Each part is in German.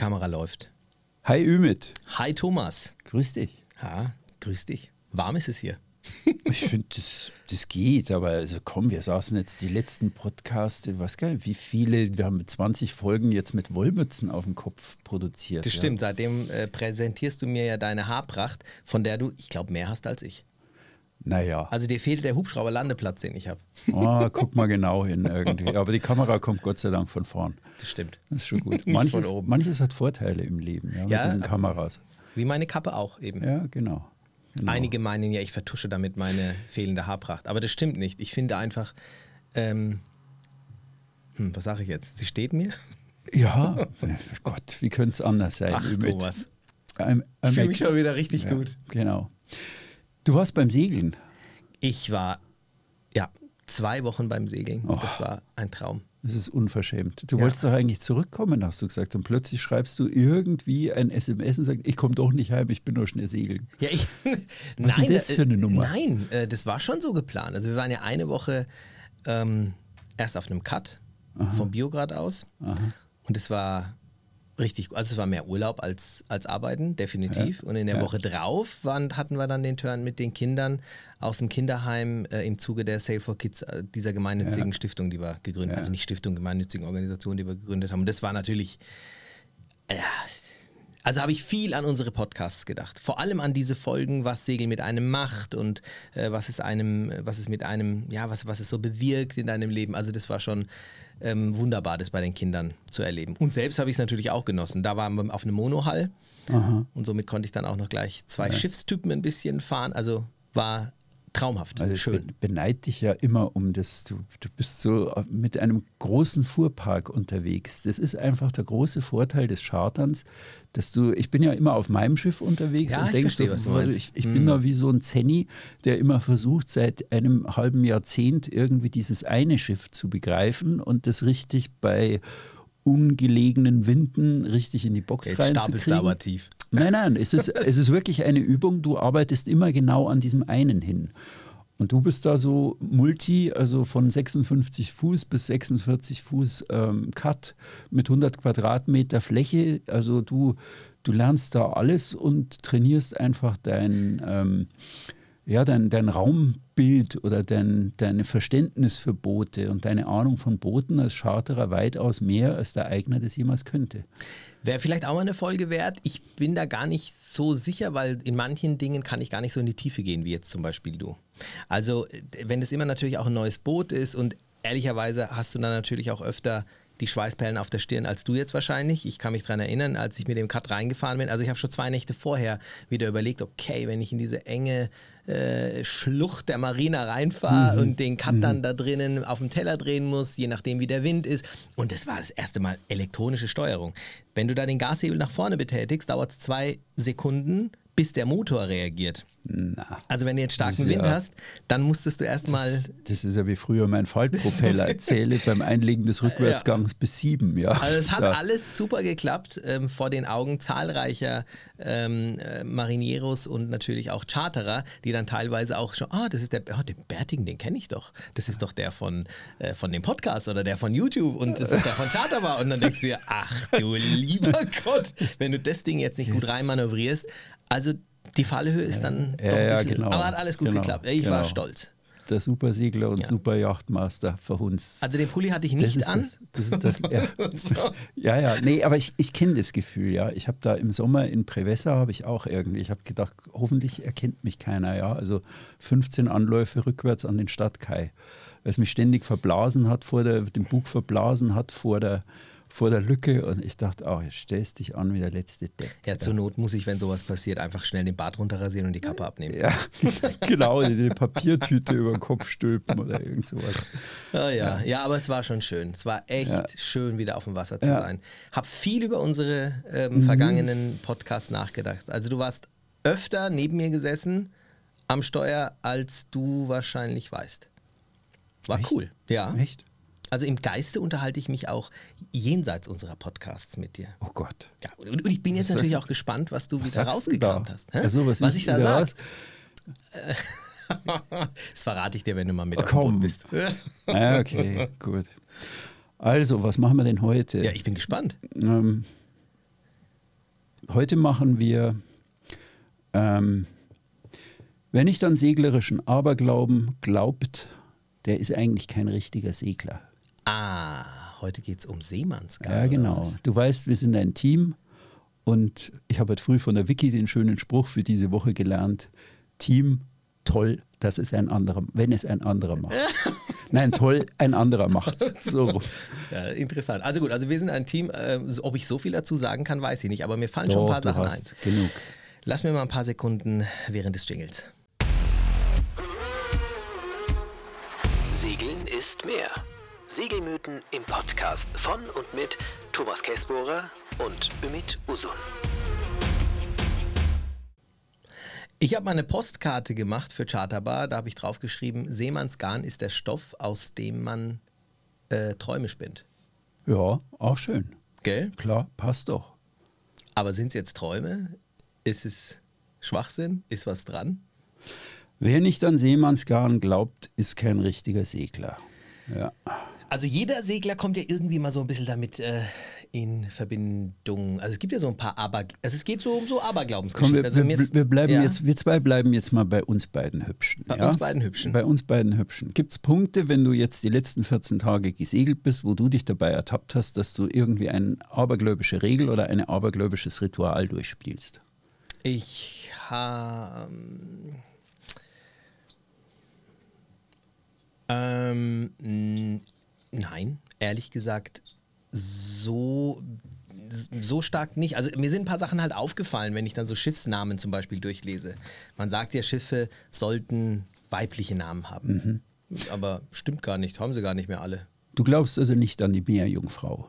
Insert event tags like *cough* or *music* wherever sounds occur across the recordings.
Kamera läuft. Hi Ümit. Hi Thomas. Grüß dich. Ja, grüß dich. Warm ist es hier. *laughs* Ich finde, das, das geht, aber also komm, wir saßen jetzt die letzten Podcasts, was geil, wie viele, wir haben 20 Folgen jetzt mit Wollmützen auf dem Kopf produziert. Das ja. stimmt, seitdem äh, präsentierst du mir ja deine Haarpracht, von der du, ich glaube, mehr hast als ich. Naja, Also dir fehlt der Hubschrauber-Landeplatz, den ich habe. oh, guck mal genau hin irgendwie. Aber die Kamera kommt Gott sei Dank von vorn. Das stimmt. Das ist schon gut. Manches, manches hat Vorteile im Leben, ja, mit Ja, diesen Kameras. Wie meine Kappe auch eben. Ja, genau. genau. Einige meinen ja, ich vertusche damit meine fehlende Haarpracht. Aber das stimmt nicht. Ich finde einfach, ähm, hm, was sage ich jetzt? Sie steht mir? Ja, *laughs* Gott, wie könnte es anders sein? Ach? Thomas. I'm- Ich I'm fühle a- mich schon wieder richtig ja, gut. Genau. Du warst beim Segeln. Ich war, ja, zwei Wochen beim Segeln. Och. Das war ein Traum. Das ist unverschämt. Du Ja. wolltest doch eigentlich zurückkommen, hast du gesagt. Und plötzlich schreibst du irgendwie ein SMS und sagst, ich komme doch nicht heim, ich bin nur schnell segeln. Ja, ich, Was ist *laughs* denn das äh, für eine Nummer? Nein, äh, das war schon so geplant. Also wir waren ja eine Woche ähm, erst auf einem Cut vom Biograd aus. Und es war richtig, also es war mehr Urlaub als, als Arbeiten, definitiv. Und in der Ja. Woche drauf waren, hatten wir dann den Turn mit den Kindern aus dem Kinderheim äh, im Zuge der Save for Kids, äh, dieser gemeinnützigen Stiftung, die wir gegründet haben. Ja. Also nicht Stiftung, gemeinnützigen Organisation, die wir gegründet haben. Und das war natürlich also habe ich viel an unsere Podcasts gedacht. Vor allem an diese Folgen, was Segel mit einem macht und äh, was es einem, was es mit einem, ja, was, was es so bewirkt in deinem Leben. Also das war schon ähm, wunderbar, das bei den Kindern zu erleben. Und selbst habe ich es natürlich auch genossen. Da waren wir auf einem Monohall und somit konnte ich dann auch noch gleich zwei Schiffstypen ein bisschen fahren. Also war traumhaft, Also ich schön. be- beneide dich ja immer um das. Du, du bist so mit einem großen Fuhrpark unterwegs. Das ist einfach der große Vorteil des Charterns, dass du, ich bin ja immer auf meinem Schiff unterwegs Ja, und ich denkst, verstehe, so, ich, ich bin da wie so ein Zenni, der immer versucht, seit einem halben Jahrzehnt irgendwie dieses eine Schiff zu begreifen und das richtig bei ungelegenen Winden richtig in die Box Jetzt stapelst reinzukriegen. aber tief. Nein, nein, es ist, es ist wirklich eine Übung. Du arbeitest immer genau an diesem einen hin. Und du bist da so multi, also von 56 Fuß bis 46 Fuß ähm, Cut mit 100 Quadratmeter Fläche. Also du, du lernst da alles und trainierst einfach dein, ähm, ja, dein, dein Raumbild oder dein, dein Verständnis für Boote und deine Ahnung von Booten als Charterer weitaus mehr, als der Eigner das jemals könnte. Wäre vielleicht auch mal eine Folge wert. Ich bin da gar nicht so sicher, weil in manchen Dingen kann ich gar nicht so in die Tiefe gehen, wie jetzt zum Beispiel du. Also, wenn es immer natürlich auch ein neues Boot ist und ehrlicherweise hast du dann natürlich auch öfter die Schweißperlen auf der Stirn als du jetzt wahrscheinlich. Ich kann mich daran erinnern, als ich mit dem Cut reingefahren bin. Also ich habe schon zwei Nächte vorher wieder überlegt, okay, wenn ich in diese enge äh, Schlucht der Marina reinfahre und den Cut dann da drinnen auf dem Teller drehen muss, je nachdem wie der Wind ist. Und das war das erste Mal elektronische Steuerung. Wenn du da den Gashebel nach vorne betätigst, dauert es zwei Sekunden, bis der Motor reagiert. Na. Also wenn du jetzt starken Das Wind ja- hast, dann musstest du erstmal Das ist ja wie früher mein Faltpropeller. *laughs* Zähle beim Einlegen des Rückwärtsgangs bis sieben. Ja. Also es hat Da- alles super geklappt ähm, vor den Augen zahlreicher ähm, äh, Marinieros und natürlich auch Charterer, die dann teilweise auch schon, ah, das ist der, oh, den Bärtigen, den kenne ich doch. Das ist doch der von, äh, von dem Podcast oder der von YouTube und das ist der von Charterbar. Und dann denkst du dir, ach du lieber *laughs* Gott, wenn du das Ding jetzt nicht gut reinmanövrierst. Also die Fallhöhe ist dann Ja, doch ein ja, bisschen, genau. aber hat alles gut Genau, geklappt. Ich war genau. stolz. Der Supersegler und Ja. Superjachtmaster verhunzt. Also den Pulli hatte ich das nicht ist an. Das, das ist das. *laughs* Ja, ja. Nee, aber ich, ich kenne das Gefühl, ja. Ich habe da im Sommer in Prevessa habe ich auch irgendwie, ich habe gedacht, hoffentlich erkennt mich keiner, ja. Also 15 Anläufe rückwärts an den Stadtkai. Weil es mich ständig verblasen hat, vor der, den Bug verblasen hat vor der, vor der Lücke. Und ich dachte, oh, jetzt stellst dich an wie der letzte Depp. Ja, zur Not muss ich, wenn sowas passiert, einfach schnell den Bart runterrasieren und die Kappe abnehmen. Ja, *laughs* genau, eine Papiertüte über den Kopf stülpen oder irgend sowas. Ja, ja. ja, aber es war schon schön. Es war echt Ja. schön, wieder auf dem Wasser zu Ja. sein. Hab viel über unsere ähm, vergangenen Podcasts nachgedacht. Also du warst öfter neben mir gesessen am Steuer, als du wahrscheinlich weißt. War Echt? cool. Ja. Echt? Also im Geiste unterhalte ich mich auch jenseits unserer Podcasts mit dir. Oh Gott. Ja, und, ich bin jetzt Was natürlich sagst- auch gespannt, was du Was wieder rausgekramt hast. Hä? Also, was, was ich da sage. *laughs* Das verrate ich dir, wenn du mal mit Oh, komm. bist. *laughs* Ah, okay, gut. Also, was machen wir denn heute? Ja, ich bin gespannt. ähm, heute machen wir, ähm, wer nicht an seglerischen Aberglauben glaubt, der ist eigentlich kein richtiger Segler. Ah, heute geht es um Seemannsgarn. Ja, genau. Du weißt, wir sind ein Team und ich habe heute früh von der Wiki den schönen Spruch für diese Woche gelernt. Team, toll, dass es ein anderer, wenn es ein anderer macht. *laughs* Nein, toll, ein anderer macht so. *laughs* Ja, interessant. Also gut, also wir sind ein Team. Äh, ob ich so viel dazu sagen kann, weiß ich nicht. Aber mir fallen Doch, schon ein paar du Sachen ein. genug. Lass mir mal ein paar Sekunden während des Jingles. Segeln ist mehr. Segelmythen im Podcast von und mit Thomas Käsbohrer und Ümit Usun. Ich habe mal eine Postkarte gemacht für Charterbar. Da habe ich draufgeschrieben, Seemannsgarn ist der Stoff, aus dem man äh, Träume spinnt. Ja, auch schön. Gell? Klar, passt doch. Aber sind es jetzt Träume? Ist es Schwachsinn? Ist was dran? Wer nicht an Seemannsgarn glaubt, ist kein richtiger Segler. Ja. Also jeder Segler kommt ja irgendwie mal so ein bisschen damit äh, in Verbindung. Also es gibt ja so ein paar Aber, also es geht so um so Komm, Aberglaubensgeschichten. wir, also wir, wir bleiben ja. jetzt, wir zwei bleiben jetzt mal bei uns beiden Hübschen. Bei ja? uns beiden Hübschen. Bei uns beiden Hübschen. Gibt es Punkte, wenn du jetzt die letzten 14 Tage gesegelt bist, wo du dich dabei ertappt hast, dass du irgendwie eine abergläubische Regel oder ein abergläubisches Ritual durchspielst? Ich habe. Ähm, nein, ehrlich gesagt, so, so stark nicht. Also mir sind ein paar Sachen halt aufgefallen, wenn ich dann so Schiffsnamen zum Beispiel durchlese. Man sagt ja, Schiffe sollten weibliche Namen haben. Aber stimmt gar nicht, haben sie gar nicht mehr alle. Du glaubst also nicht an die Meerjungfrau?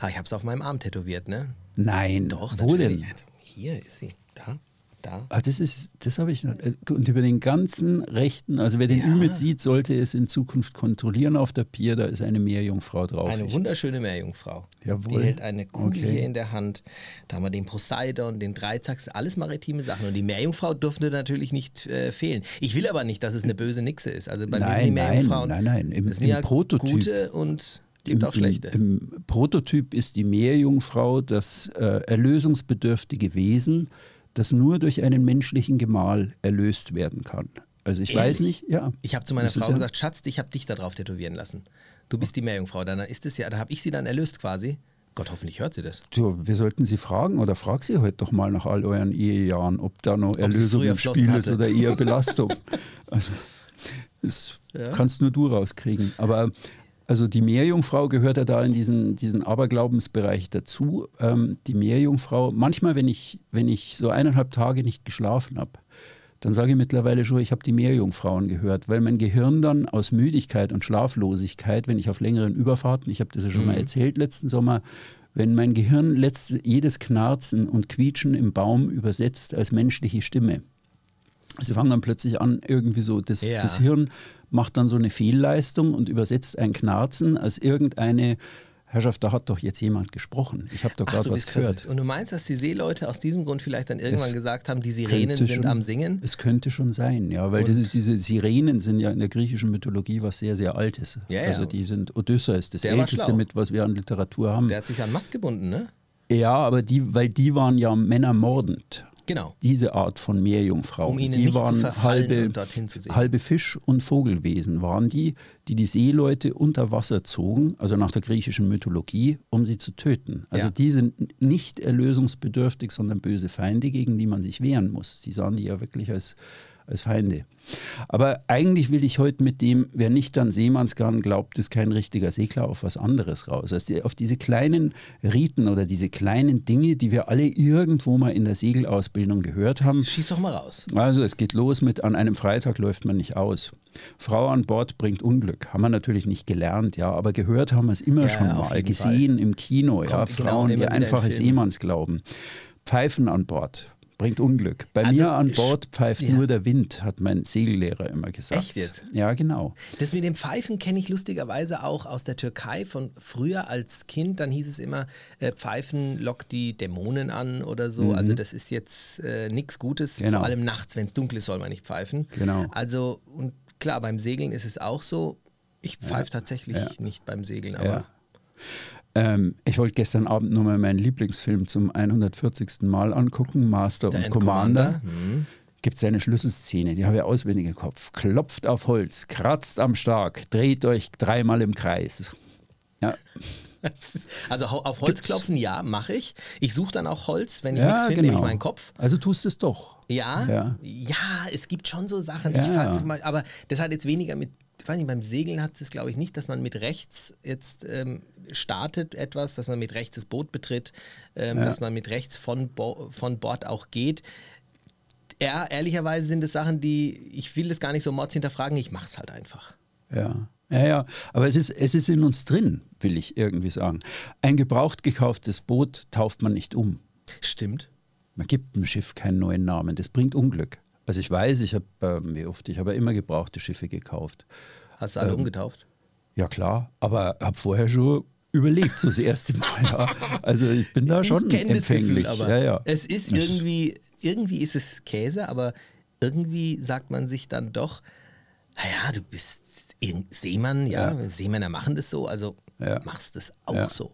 Ah, ich habe es auf meinem Arm tätowiert, ne? Nein. Doch, Wo natürlich. denn? Also, hier ist sie. Da, da. Ah, das ist, das habe ich noch. äh, Und über den ganzen Rechten, also wer den Ja. Ümit sieht, sollte es in Zukunft kontrollieren auf der Pier, da ist eine Meerjungfrau drauf. Eine wunderschöne Meerjungfrau. Jawohl. Die hält eine Kugel Okay. hier in der Hand. Da haben wir den Poseidon, den Dreizacks, alles maritime Sachen. Und die Meerjungfrau durfte natürlich nicht äh, fehlen. Ich will aber nicht, dass es eine böse Nixe ist. Also bei mir sind die Nein, nein, Meerjungfrauen. nein, nein. Im- das sind im ja Prototyp- gute und gibt auch schlechte. Im, Im Prototyp ist die Meerjungfrau das äh, erlösungsbedürftige Wesen, das nur durch einen menschlichen Gemahl erlöst werden kann. Also ich weiß Ehrlich? nicht, ja. ich habe zu meiner ist Frau ja- gesagt, Schatz, ich habe dich da drauf tätowieren lassen. Du bist die Meerjungfrau. Dann ist es ja, da habe ich sie dann erlöst quasi. Gott, hoffentlich hört sie das. So, wir sollten Sie fragen oder frag Sie heute doch mal nach all euren Ehejahren, ob da noch sie Erlösung im Spiel ist hatte. oder eher Belastung. also, *laughs* das Ja. kannst nur du rauskriegen. Aber also die Meerjungfrau gehört ja da in diesen, diesen Aberglaubensbereich dazu. Ähm, die Meerjungfrau, manchmal, wenn ich, wenn ich so eineinhalb Tage nicht geschlafen habe, dann sage ich mittlerweile schon, ich habe die Meerjungfrauen gehört, weil mein Gehirn dann aus Müdigkeit und Schlaflosigkeit, wenn ich auf längeren Überfahrten, ich habe das ja schon mal erzählt letzten Sommer, wenn mein Gehirn letzte, jedes Knarzen und Quietschen im Baum übersetzt als menschliche Stimme. Sie fangen dann plötzlich an, irgendwie so, das, Ja. das Hirn macht dann so eine Fehlleistung und übersetzt ein Knarzen als irgendeine, Herrschaft, da hat doch jetzt jemand gesprochen. Ich habe doch gerade was gehört. verrückt. Und du meinst, dass die Seeleute aus diesem Grund vielleicht dann irgendwann Es gesagt haben, die Sirenen sind schon- am Singen? Es könnte schon sein, ja, weil diese, diese Sirenen sind ja in der griechischen Mythologie was sehr, sehr Altes. Ja, ja. Also die sind Odysseus, das Der Älteste mit, was wir an Literatur haben. Der hat sich an Mast gebunden, ne? ja, aber die, weil die waren ja männermordend. Genau. Diese Art von Meerjungfrauen. Um ihnen die waren halbe, halbe Fisch- und Vogelwesen waren die, die die Seeleute unter Wasser zogen, also nach der griechischen Mythologie, um sie zu töten. Also Ja. die sind nicht erlösungsbedürftig, sondern böse Feinde, gegen die man sich wehren muss. Die sahen die ja wirklich als, als Feinde. Aber eigentlich will ich heute mit dem, wer nicht an Seemannsgarn glaubt, ist kein richtiger Segler, auf was anderes raus. Also die, auf diese kleinen Riten oder diese kleinen Dinge, die wir alle irgendwo mal in der Segelausbildung gehört haben. Schieß doch mal raus. Also es geht los mit, an einem Freitag läuft man nicht aus. Frau an Bord bringt Unglück. Haben wir natürlich nicht gelernt, ja, aber gehört haben wir es immer Ja, schon mal. Gesehen im Kino, ja, Kommt genau Frauen, immer die wieder in einfache Filmen. Seemannsglauben. Pfeifen an Bord. Bringt Unglück. Bei Also, mir an Bord pfeift ja. nur der Wind, hat mein Segellehrer immer gesagt. Echt jetzt? Ja, genau. Das mit dem Pfeifen kenne ich lustigerweise auch aus der Türkei von früher als Kind. Dann hieß es immer, äh, Pfeifen lockt die Dämonen an oder so. Also das ist jetzt äh, nichts Gutes. Mhm. Genau. Vor allem nachts, wenn es dunkel ist, soll man nicht pfeifen. Genau. Also, und klar, beim Segeln ist es auch so. Ich pfeife tatsächlich ja. nicht beim Segeln, aber Ja. Ähm, ich wollte gestern Abend nochmal meinen Lieblingsfilm zum 140. Mal angucken, Master Der und Commander. Commander. Mhm. Gibt es eine Schlüsselszene, die habe ich auswendig im Kopf. Klopft auf Holz, kratzt am Stark, dreht euch dreimal im Kreis. Ja, Also auf Holz Gibt's- klopfen, ja, mache ich. Ich suche dann auch Holz, wenn ich ja nichts finde, genau. nehme ich meinen Kopf. Also tust es doch. Ja, Ja. ja, es gibt schon so Sachen. Ja. Beispiel, aber das hat jetzt weniger mit, ich weiß nicht, beim Segeln hat es, glaube ich, nicht, dass man mit rechts jetzt ähm, startet etwas, dass man mit rechts das Boot betritt, ähm, dass man mit rechts von, Bo von Bord auch geht. Ja, ehrlicherweise sind es Sachen, die, ich will das gar nicht so mords hinterfragen, ich mache es halt einfach. Ja. Ja, ja, aber es ist, es ist in uns drin, will ich irgendwie sagen. Ein gebraucht gekauftes Boot tauft man nicht um. Stimmt. Man gibt dem Schiff keinen neuen Namen. Das bringt Unglück. Also ich weiß, ich habe, ähm, wie oft, ich habe ja immer gebrauchte Schiffe gekauft. Hast du Ähm, alle umgetauft? Ja klar, aber habe vorher schon überlegt, so das erste Mal. Ja. Also ich bin da schon ich kenne das empfänglich. Gefühl, ja, ja. es ist irgendwie, irgendwie ist es Käse, aber irgendwie sagt man sich dann doch, naja, du bist Seemann, ja, Ja. Seemänner machen das so, also machst das auch so.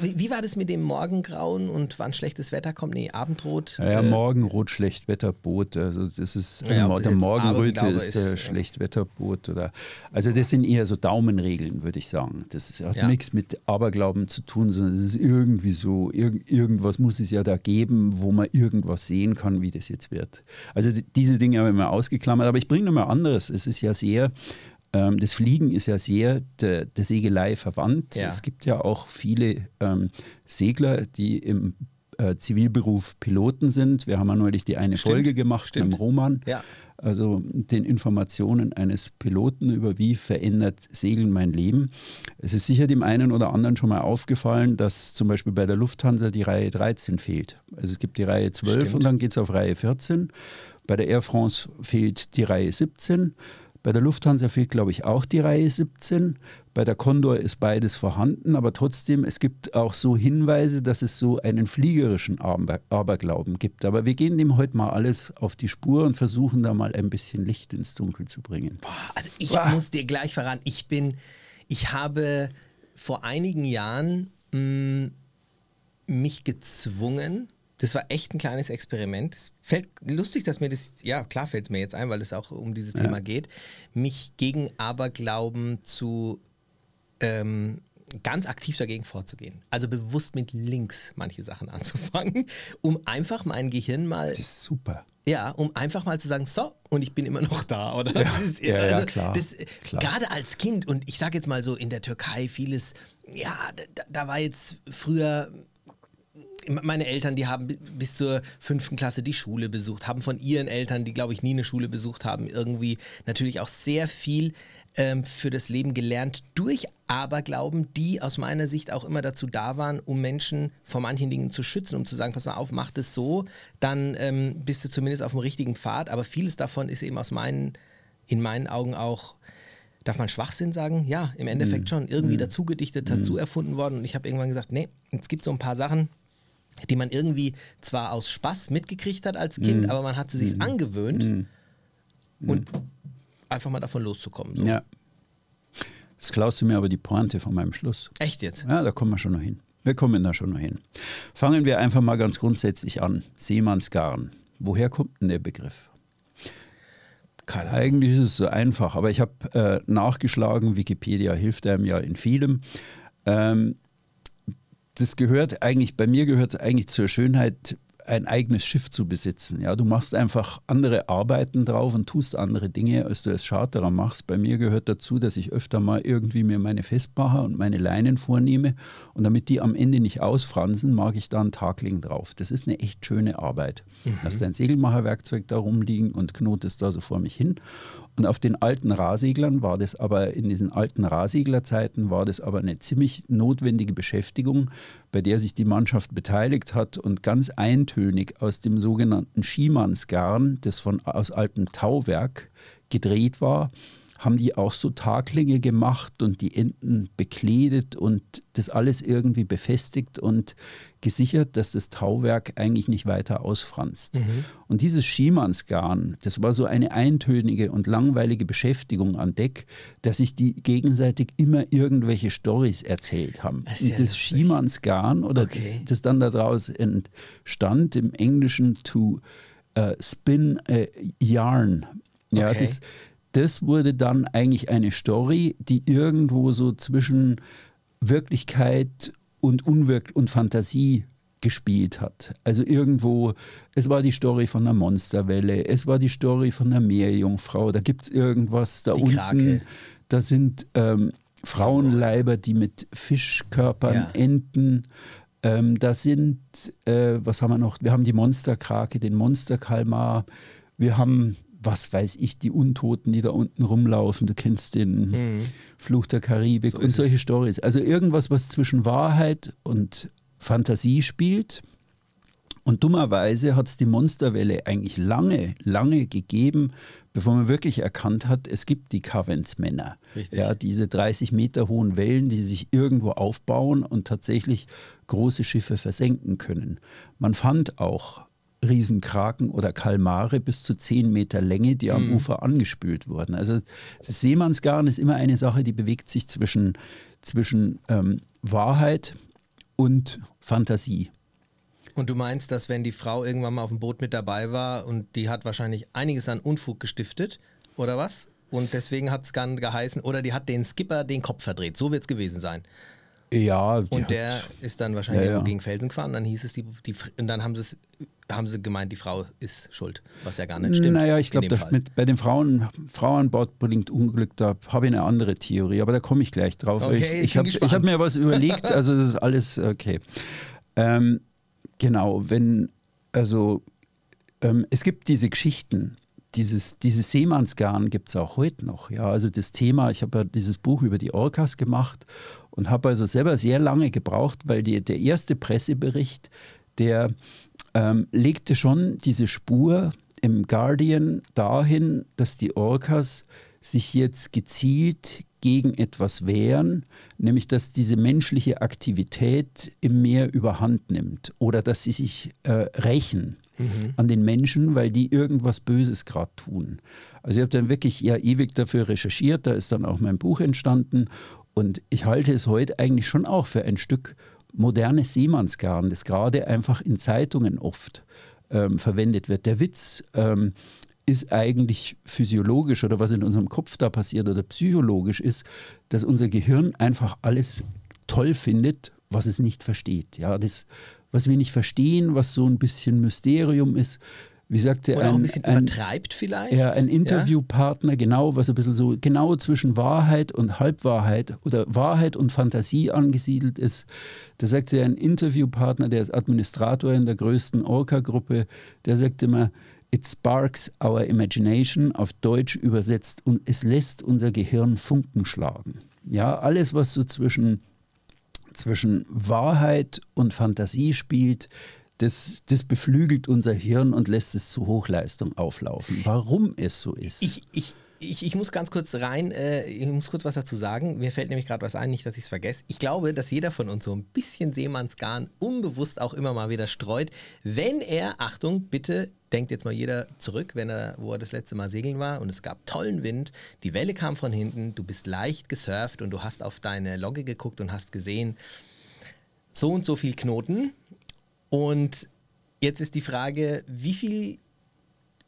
Wie, war das mit dem Morgengrauen und wann schlechtes Wetter kommt? Nee, Abendrot. Ja, ja, äh, Morgenrot, Schlechtwetterboot. Also das ist Ja, das der Morgenröte ist der. Schlechtwetterboot oder also das sind eher so Daumenregeln, würde ich sagen. Das ist- hat Ja. nichts mit Aberglauben zu tun, sondern es ist irgendwie so irg irgendwas muss es ja da geben, wo man irgendwas sehen kann, wie das jetzt wird. Also die- diese Dinge habe ich mal ausgeklammert, aber ich bringe noch mal anderes. Es ist ja sehr ähm, das Fliegen ist ja sehr der, der Segelei verwandt. Ja. Es gibt ja auch viele ähm, Segler, die im äh, Zivilberuf Piloten sind. Wir haben ja neulich die eine Stimmt, Folge gemacht stimmt. mit dem Roman. Ja. Also den Informationen eines Piloten über wie verändert Segeln mein Leben. Es ist sicher dem einen oder anderen schon mal aufgefallen, dass zum Beispiel bei der Lufthansa die Reihe 13 fehlt. Also es gibt die Reihe 12 Stimmt. und dann geht es auf Reihe 14. Bei der Air France fehlt die Reihe 17. Bei der Lufthansa fehlt, glaube ich, auch die Reihe 17. Bei der Condor ist beides vorhanden, aber trotzdem, es gibt auch so Hinweise, dass es so einen fliegerischen Aber Aberglauben gibt. Aber wir gehen dem heute mal alles auf die Spur und versuchen da mal ein bisschen Licht ins Dunkel zu bringen. Boah, also ich Boah. muss dir gleich verraten, ich bin, ich habe vor einigen Jahren mh, mich gezwungen, das war echt ein kleines Experiment. Fällt lustig, dass mir das, ja klar fällt es mir jetzt ein, weil es auch um dieses Thema geht, mich gegen Aberglauben zu ähm, ganz aktiv dagegen vorzugehen. Also bewusst mit links manche Sachen *laughs* anzufangen, um einfach mein Gehirn mal Das ist super. ja, um einfach mal zu sagen, so, und ich bin immer noch da, *laughs* oder? Ja, ist- ja, ja, also, klar, das, klar. Gerade als Kind, und ich sage jetzt mal so, in der Türkei vieles, ja, da, da war jetzt früher, meine Eltern, die haben bi- bis zur fünften Klasse die Schule besucht, haben von ihren Eltern, die glaube ich nie eine Schule besucht haben, irgendwie natürlich auch sehr viel ähm, für das Leben gelernt durch Aberglauben, die aus meiner Sicht auch immer dazu da waren, um Menschen vor manchen Dingen zu schützen, um zu sagen, pass mal auf, mach das so, dann ähm, bist du zumindest auf dem richtigen Pfad. Aber vieles davon ist eben aus meinen, in meinen Augen auch Darf man Schwachsinn sagen? Ja, im Endeffekt schon irgendwie dazu gedichtet, dazu erfunden worden. Und ich habe irgendwann gesagt, nee, es gibt so ein paar Sachen, die man irgendwie zwar aus Spaß mitgekriegt hat als Kind, aber man hat sie sich angewöhnt und einfach mal davon loszukommen. So. Ja. Jetzt klaust du mir aber die Pointe von meinem Schluss. Echt jetzt? Ja, da kommen wir schon noch hin. Wir kommen da schon noch hin. Fangen wir einfach mal ganz grundsätzlich an. Seemannsgarn. Woher kommt denn der Begriff? Keine Ahnung. Eigentlich ist es so einfach, aber ich habe äh, nachgeschlagen, Wikipedia hilft einem ja in vielem. Ähm, das gehört eigentlich, bei mir gehört es eigentlich zur Schönheit, ein eigenes Schiff zu besitzen. Ja, du machst einfach andere Arbeiten drauf und tust andere Dinge, als du als Charterer machst. Bei mir gehört dazu, dass ich öfter mal irgendwie mir meine Festmacher und meine Leinen vornehme und damit die am Ende nicht ausfransen, mag ich da einen Tagling drauf. Das ist eine echt schöne Arbeit. Hast dein Segelmacherwerkzeug da rumliegen und knotest da so vor mich hin. Und auf den alten Rahseglern war das aber, in diesen alten Rahseglerzeiten war das aber eine ziemlich notwendige Beschäftigung, bei der sich die Mannschaft beteiligt hat und ganz eintönig aus dem sogenannten Schiemannsgarn, das von, aus altem Tauwerk gedreht war, haben die auch so Taglinge gemacht und die Enden bekledet und das alles irgendwie befestigt und gesichert, dass das Tauwerk eigentlich nicht weiter ausfranst. Mhm. Und dieses Schiemannsgarn, das war so eine eintönige und langweilige Beschäftigung an Deck, dass sich die gegenseitig immer irgendwelche Stories erzählt haben. Das und das Schiemannsgarn oder okay. das, das, dann daraus entstand im Englischen to uh, spin a yarn. Ja, okay. das, das wurde dann eigentlich eine Story, die irgendwo so zwischen Wirklichkeit und Unwirk und Fantasie gespielt hat. Also irgendwo, es war die Story von der Monsterwelle, es war die Story von der Meerjungfrau, da gibt es irgendwas da die unten. Krake. Da sind ähm, Frauenleiber, die mit Fischkörpern ja. enden. Ähm, da sind, äh, was haben wir noch? Wir haben die Monsterkrake, den Monsterkalmar. Wir haben was weiß ich, die Untoten, die da unten rumlaufen. Du kennst den mhm. Fluch der Karibik so und solche Stories. Also irgendwas, was zwischen Wahrheit und Fantasie spielt. Und dummerweise hat es die Monsterwelle eigentlich lange, lange gegeben, bevor man wirklich erkannt hat, es gibt die Covens-Männer. Ja, diese 30 Meter hohen Wellen, die sich irgendwo aufbauen und tatsächlich große Schiffe versenken können. Man fand auch Riesenkraken oder Kalmare bis zu 10 Meter Länge, die am mhm. Ufer angespült wurden. Also das Seemannsgarn ist immer eine Sache, die bewegt sich zwischen, zwischen ähm, Wahrheit und Fantasie. Und du meinst, dass wenn die Frau irgendwann mal auf dem Boot mit dabei war und die hat wahrscheinlich einiges an Unfug gestiftet, oder was? Und deswegen hat es dann geheißen, oder die hat den Skipper den Kopf verdreht. So wird es gewesen sein. Ja. Und der hat, ist dann wahrscheinlich ja, ja. gegen Felsen gefahren. Dann hieß es, die, die, und dann haben sie es haben sie gemeint, die Frau ist schuld, was ja gar nicht stimmt. Naja, ich glaube, bei den Frauen, Frauen an Bord bringt Unglück, da habe ich eine andere Theorie, aber da komme ich gleich drauf. Okay, ich ich habe hab mir was überlegt, also das ist alles okay. Ähm, genau, wenn, also ähm, es gibt diese Geschichten, dieses, dieses Seemannsgarn gibt es auch heute noch. Ja, also das Thema, ich habe ja dieses Buch über die Orcas gemacht und habe also selber sehr lange gebraucht, weil die, der erste Pressebericht, der ähm, legte schon diese Spur im Guardian dahin, dass die Orcas sich jetzt gezielt gegen etwas wehren, nämlich dass diese menschliche Aktivität im Meer überhand nimmt oder dass sie sich äh, rächen mhm. an den Menschen, weil die irgendwas Böses gerade tun. Also ich habe dann wirklich ja ewig dafür recherchiert, da ist dann auch mein Buch entstanden und ich halte es heute eigentlich schon auch für ein Stück modernes Seemannsgarn, das gerade einfach in Zeitungen oft ähm, verwendet wird. Der Witz ähm, ist eigentlich physiologisch oder was in unserem Kopf da passiert oder psychologisch ist, dass unser Gehirn einfach alles toll findet, was es nicht versteht. Ja, das, was wir nicht verstehen, was so ein bisschen Mysterium ist, wie sagte ein, auch ein bisschen ein, übertreibt vielleicht. Ja, ein Interviewpartner, ja? genau, was ein bisschen so genau zwischen Wahrheit und Halbwahrheit oder Wahrheit und Fantasie angesiedelt ist. Da sagte ein Interviewpartner, der ist Administrator in der größten Orca-Gruppe, der sagte immer, It sparks our imagination, auf Deutsch übersetzt, und es lässt unser Gehirn Funken schlagen. Ja, alles, was so zwischen, zwischen Wahrheit und Fantasie spielt, das, das beflügelt unser Hirn und lässt es zu Hochleistung auflaufen. Warum es so ist. Ich, ich, ich, ich muss ganz kurz rein, äh, ich muss kurz was dazu sagen. Mir fällt nämlich gerade was ein, nicht, dass ich es vergesse. Ich glaube, dass jeder von uns so ein bisschen Seemannsgarn unbewusst auch immer mal wieder streut, wenn er, Achtung, bitte denkt jetzt mal jeder zurück, wenn er, wo er das letzte Mal segeln war und es gab tollen Wind, die Welle kam von hinten, du bist leicht gesurft und du hast auf deine Logge geguckt und hast gesehen, so und so viel Knoten, und jetzt ist die Frage, wie viel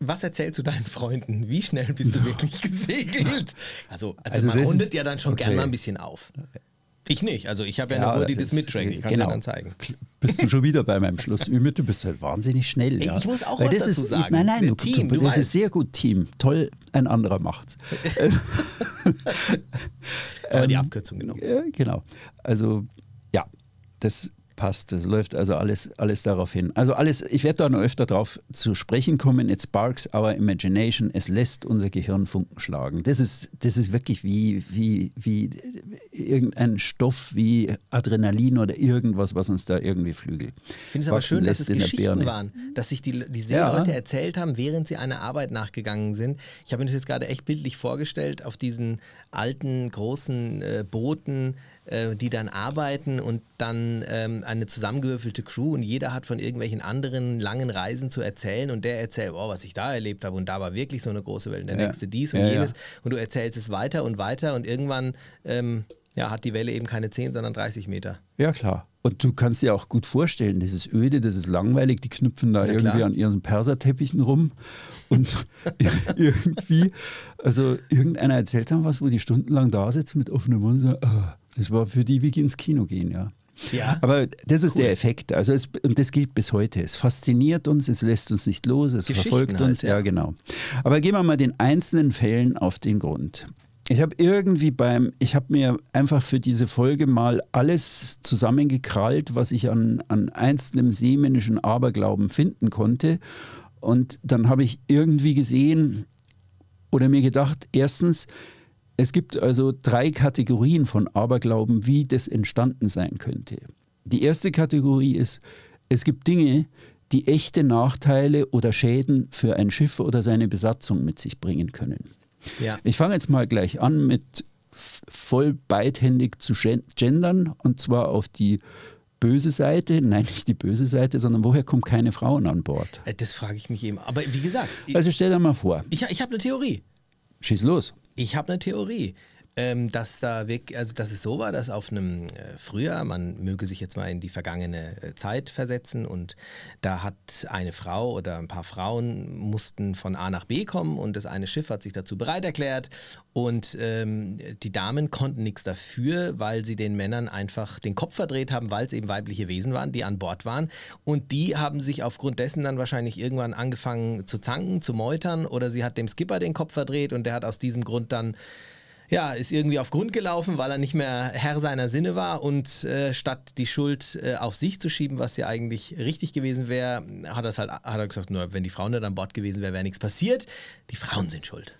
was erzählst du deinen Freunden? Wie schnell bist du *laughs* wirklich gesegelt? Also, also, also man rundet ja dann schon okay. gerne mal ein bisschen auf. Ich nicht. Also ich habe ja, ja eine Uhr, die das, das mittrackt. Ich kann es genau. dann zeigen. Bist du schon wieder bei meinem Schluss? Du bist halt wahnsinnig schnell. Ja. Ich muss auch Weil was dazu ist, sagen. Nein, nein, du, Team, du, das weißt. ist sehr gut Team. Toll, ein anderer macht's. *laughs* *laughs* Aber die ähm, Abkürzung genommen. Ja, genau. Also ja, das passt. Das läuft also alles, alles darauf hin. Also alles, ich werde da noch öfter darauf zu sprechen kommen. It sparks our imagination. Es lässt unser Gehirn Funken schlagen. Das ist, das ist wirklich wie, wie, wie irgendein Stoff wie Adrenalin oder irgendwas, was uns da irgendwie flügelt. Ich finde es aber schön, dass es Geschichten waren, dass sich die, die Seeleute ja. erzählt haben, während sie einer Arbeit nachgegangen sind. Ich habe mir das jetzt gerade echt bildlich vorgestellt auf diesen alten, großen äh, Booten, äh, die dann arbeiten und dann ähm, eine zusammengewürfelte Crew und jeder hat von irgendwelchen anderen langen Reisen zu erzählen und der erzählt, oh, was ich da erlebt habe und da war wirklich so eine große Welt und der ja. nächste dies und ja, jenes und du erzählst es weiter und weiter und irgendwann ähm, ja, hat die Welle eben keine 10, sondern 30 Meter. Ja, klar. Und du kannst dir auch gut vorstellen, das ist öde, das ist langweilig, die knüpfen da ja, irgendwie klar. an ihren Perserteppichen rum und *laughs* irgendwie, also irgendeiner erzählt dann was, wo die stundenlang da sitzen mit offenem Mund und sagt, oh, das war für die wie ins Kino gehen, ja. Ja. Aber das ist cool. der Effekt. Also es, und das gilt bis heute. Es fasziniert uns, es lässt uns nicht los, es verfolgt uns. Halt, ja. ja, genau. Aber gehen wir mal den einzelnen Fällen auf den Grund. Ich habe irgendwie beim, ich habe mir einfach für diese Folge mal alles zusammengekrallt, was ich an, an einzelnen seemännischen Aberglauben finden konnte. Und dann habe ich irgendwie gesehen oder mir gedacht, erstens, es gibt also drei Kategorien von Aberglauben, wie das entstanden sein könnte. Die erste Kategorie ist, es gibt Dinge, die echte Nachteile oder Schäden für ein Schiff oder seine Besatzung mit sich bringen können. Ja. Ich fange jetzt mal gleich an mit voll beidhändig zu gendern und zwar auf die böse Seite, nein, nicht die böse Seite, sondern woher kommen keine Frauen an Bord? Äh, das frage ich mich eben. Aber wie gesagt. Also stell dir mal vor. Ich, ich habe eine Theorie. Schieß los. Ich habe eine Theorie. Ähm, dass da wirklich, also dass es so war, dass auf einem äh, Frühjahr, man möge sich jetzt mal in die vergangene äh, Zeit versetzen und da hat eine Frau oder ein paar Frauen mussten von A nach B kommen und das eine Schiff hat sich dazu bereit erklärt und ähm, die Damen konnten nichts dafür, weil sie den Männern einfach den Kopf verdreht haben, weil es eben weibliche Wesen waren, die an Bord waren und die haben sich aufgrund dessen dann wahrscheinlich irgendwann angefangen zu zanken, zu meutern oder sie hat dem Skipper den Kopf verdreht und der hat aus diesem Grund dann ja, ist irgendwie auf Grund gelaufen, weil er nicht mehr Herr seiner Sinne war und äh, statt die Schuld äh, auf sich zu schieben, was ja eigentlich richtig gewesen wäre, hat, halt, hat er gesagt, nur wenn die Frau nicht an Bord gewesen wäre, wäre nichts passiert. Die Frauen sind schuld.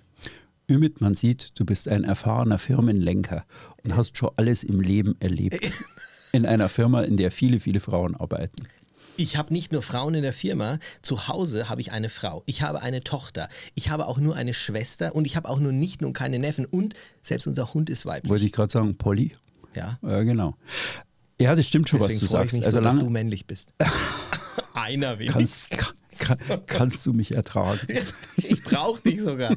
Ümit, man sieht, du bist ein erfahrener Firmenlenker und hast schon alles im Leben erlebt. *laughs* In einer Firma, in der viele, viele Frauen arbeiten. Ich habe nicht nur Frauen in der Firma, zu Hause habe ich eine Frau, ich habe eine Tochter, ich habe auch nur eine Schwester und ich habe auch nur nicht nur keine Neffen und selbst unser Hund ist weiblich. Wollte ich gerade sagen, Polly? Ja. Äh, genau. Ja, das stimmt schon, Deswegen was du sagst. Ich mich also so, dass du männlich bist. *laughs* Einer wenigstens. Kannst, kann, kannst du mich ertragen? *laughs* ich brauche dich sogar.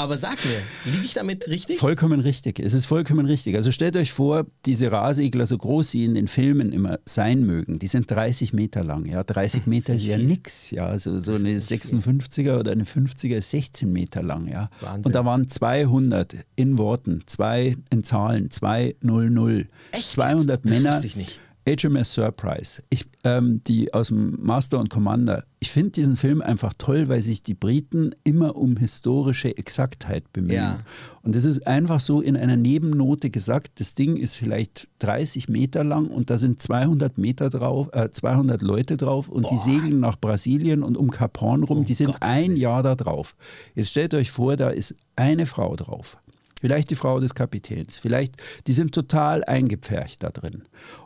Aber sag mir, liege ich damit richtig? Vollkommen richtig. Es ist vollkommen richtig. Also stellt euch vor, diese Rasegler, so groß sie in den Filmen immer sein mögen, die sind 30 Meter lang. Ja, 30 hm, *laughs* Meter ist ja nichts. Ja, also so eine 56er oder eine 50er ist 16 Meter lang. Ja. Wahnsinn. Und da waren 200 in Worten, zwei in Zahlen, 200. Echt? 200 das Männer. Wusste ich nicht. HMS Surprise, ich, ähm, die aus dem Master und Commander. Ich finde diesen Film einfach toll, weil sich die Briten immer um historische Exaktheit bemühen. Ja. Und es ist einfach so in einer Nebennote gesagt, das Ding ist vielleicht 30 Meter lang und da sind 200 Meter drauf, äh, 200 Leute drauf und Boah. die segeln nach Brasilien und um Cap Horn rum, oh die sind Gott ein Jahr da drauf. Jetzt stellt euch vor, da ist eine Frau drauf vielleicht die Frau des Kapitäns, vielleicht, die sind total eingepfercht da drin.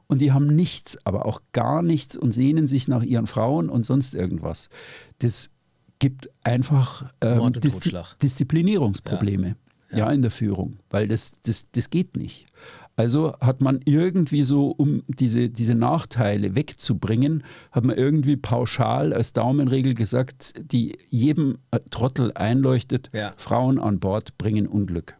Und die haben nichts, aber auch gar nichts und sehnen sich nach ihren Frauen und sonst irgendwas. Das gibt einfach ähm, Diszi Disziplinierungsprobleme ja. Ja. ja. in der Führung, weil das, das, das geht nicht. Also hat man irgendwie so, um diese, diese Nachteile wegzubringen, hat man irgendwie pauschal als Daumenregel gesagt, die jedem Trottel einleuchtet, ja. Frauen an Bord bringen Unglück.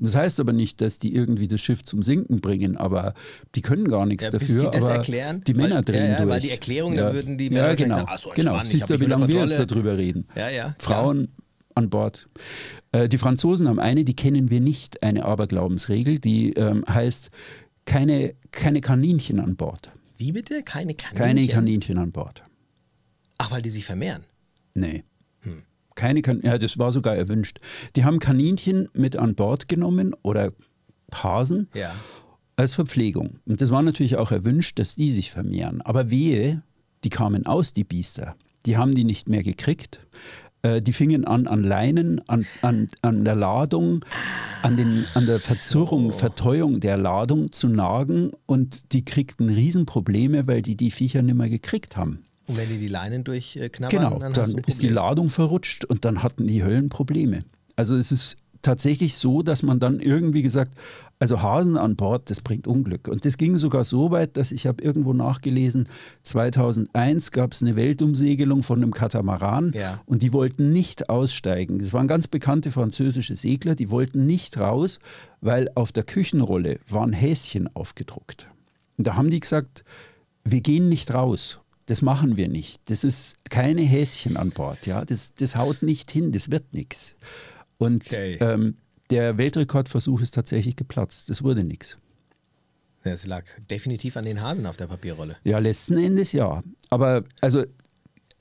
Das heißt aber nicht, dass die irgendwie das Schiff zum Sinken bringen, aber die können gar nichts ja, dafür. Die das erklären, die Männer drehen ja, ja, durch. Weil die Erklärung, ja. da würden die Männer ja, genau. sagen, ach so genau. Siehst du, wie lange wir jetzt darüber reden? Ja, ja. Frauen an Bord. Äh, die Franzosen haben eine, die kennen wir nicht, eine Aberglaubensregel, die ähm, heißt keine, keine Kaninchen an Bord. Wie bitte? Keine Kaninchen? Keine Kaninchen an Bord. Ach, weil die sich vermehren? Nee. Hm keine kan ja, das war sogar erwünscht. Die haben Kaninchen mit an Bord genommen oder Hasen. Ja. als Verpflegung. Und das war natürlich auch erwünscht, dass die sich vermehren. Aber wehe, die kamen aus, die Biester. Die haben die nicht mehr gekriegt. Äh, die fingen an an Leinen, an, an, an der Ladung, an, den, an der Verzurrung, Verteuung der Ladung zu nagen und die kriegten Riesenprobleme, weil die die Viecher nicht mehr gekriegt haben. Und wenn die die Leinen durchknabbern, genau, dann, dann ist die Ladung verrutscht und dann hatten die Höllenprobleme. Also es ist tatsächlich so, dass man dann irgendwie gesagt, also Hasen an Bord, das bringt Unglück. Und das ging sogar so weit, dass ich habe irgendwo nachgelesen, 2001 gab es eine Weltumsegelung von einem Katamaran ja. und die wollten nicht aussteigen. Das waren ganz bekannte französische Segler, die wollten nicht raus, weil auf der Küchenrolle waren Häschen aufgedruckt. Und da haben die gesagt, wir gehen nicht raus. Das machen wir nicht. Das ist keine Häschen an Bord. Ja? Das, das haut nicht hin, das wird nichts. Und okay. ähm, der Weltrekordversuch ist tatsächlich geplatzt. Das wurde nichts. Es lag definitiv an den Hasen auf der Papierrolle. Ja, letzten Endes ja. Aber also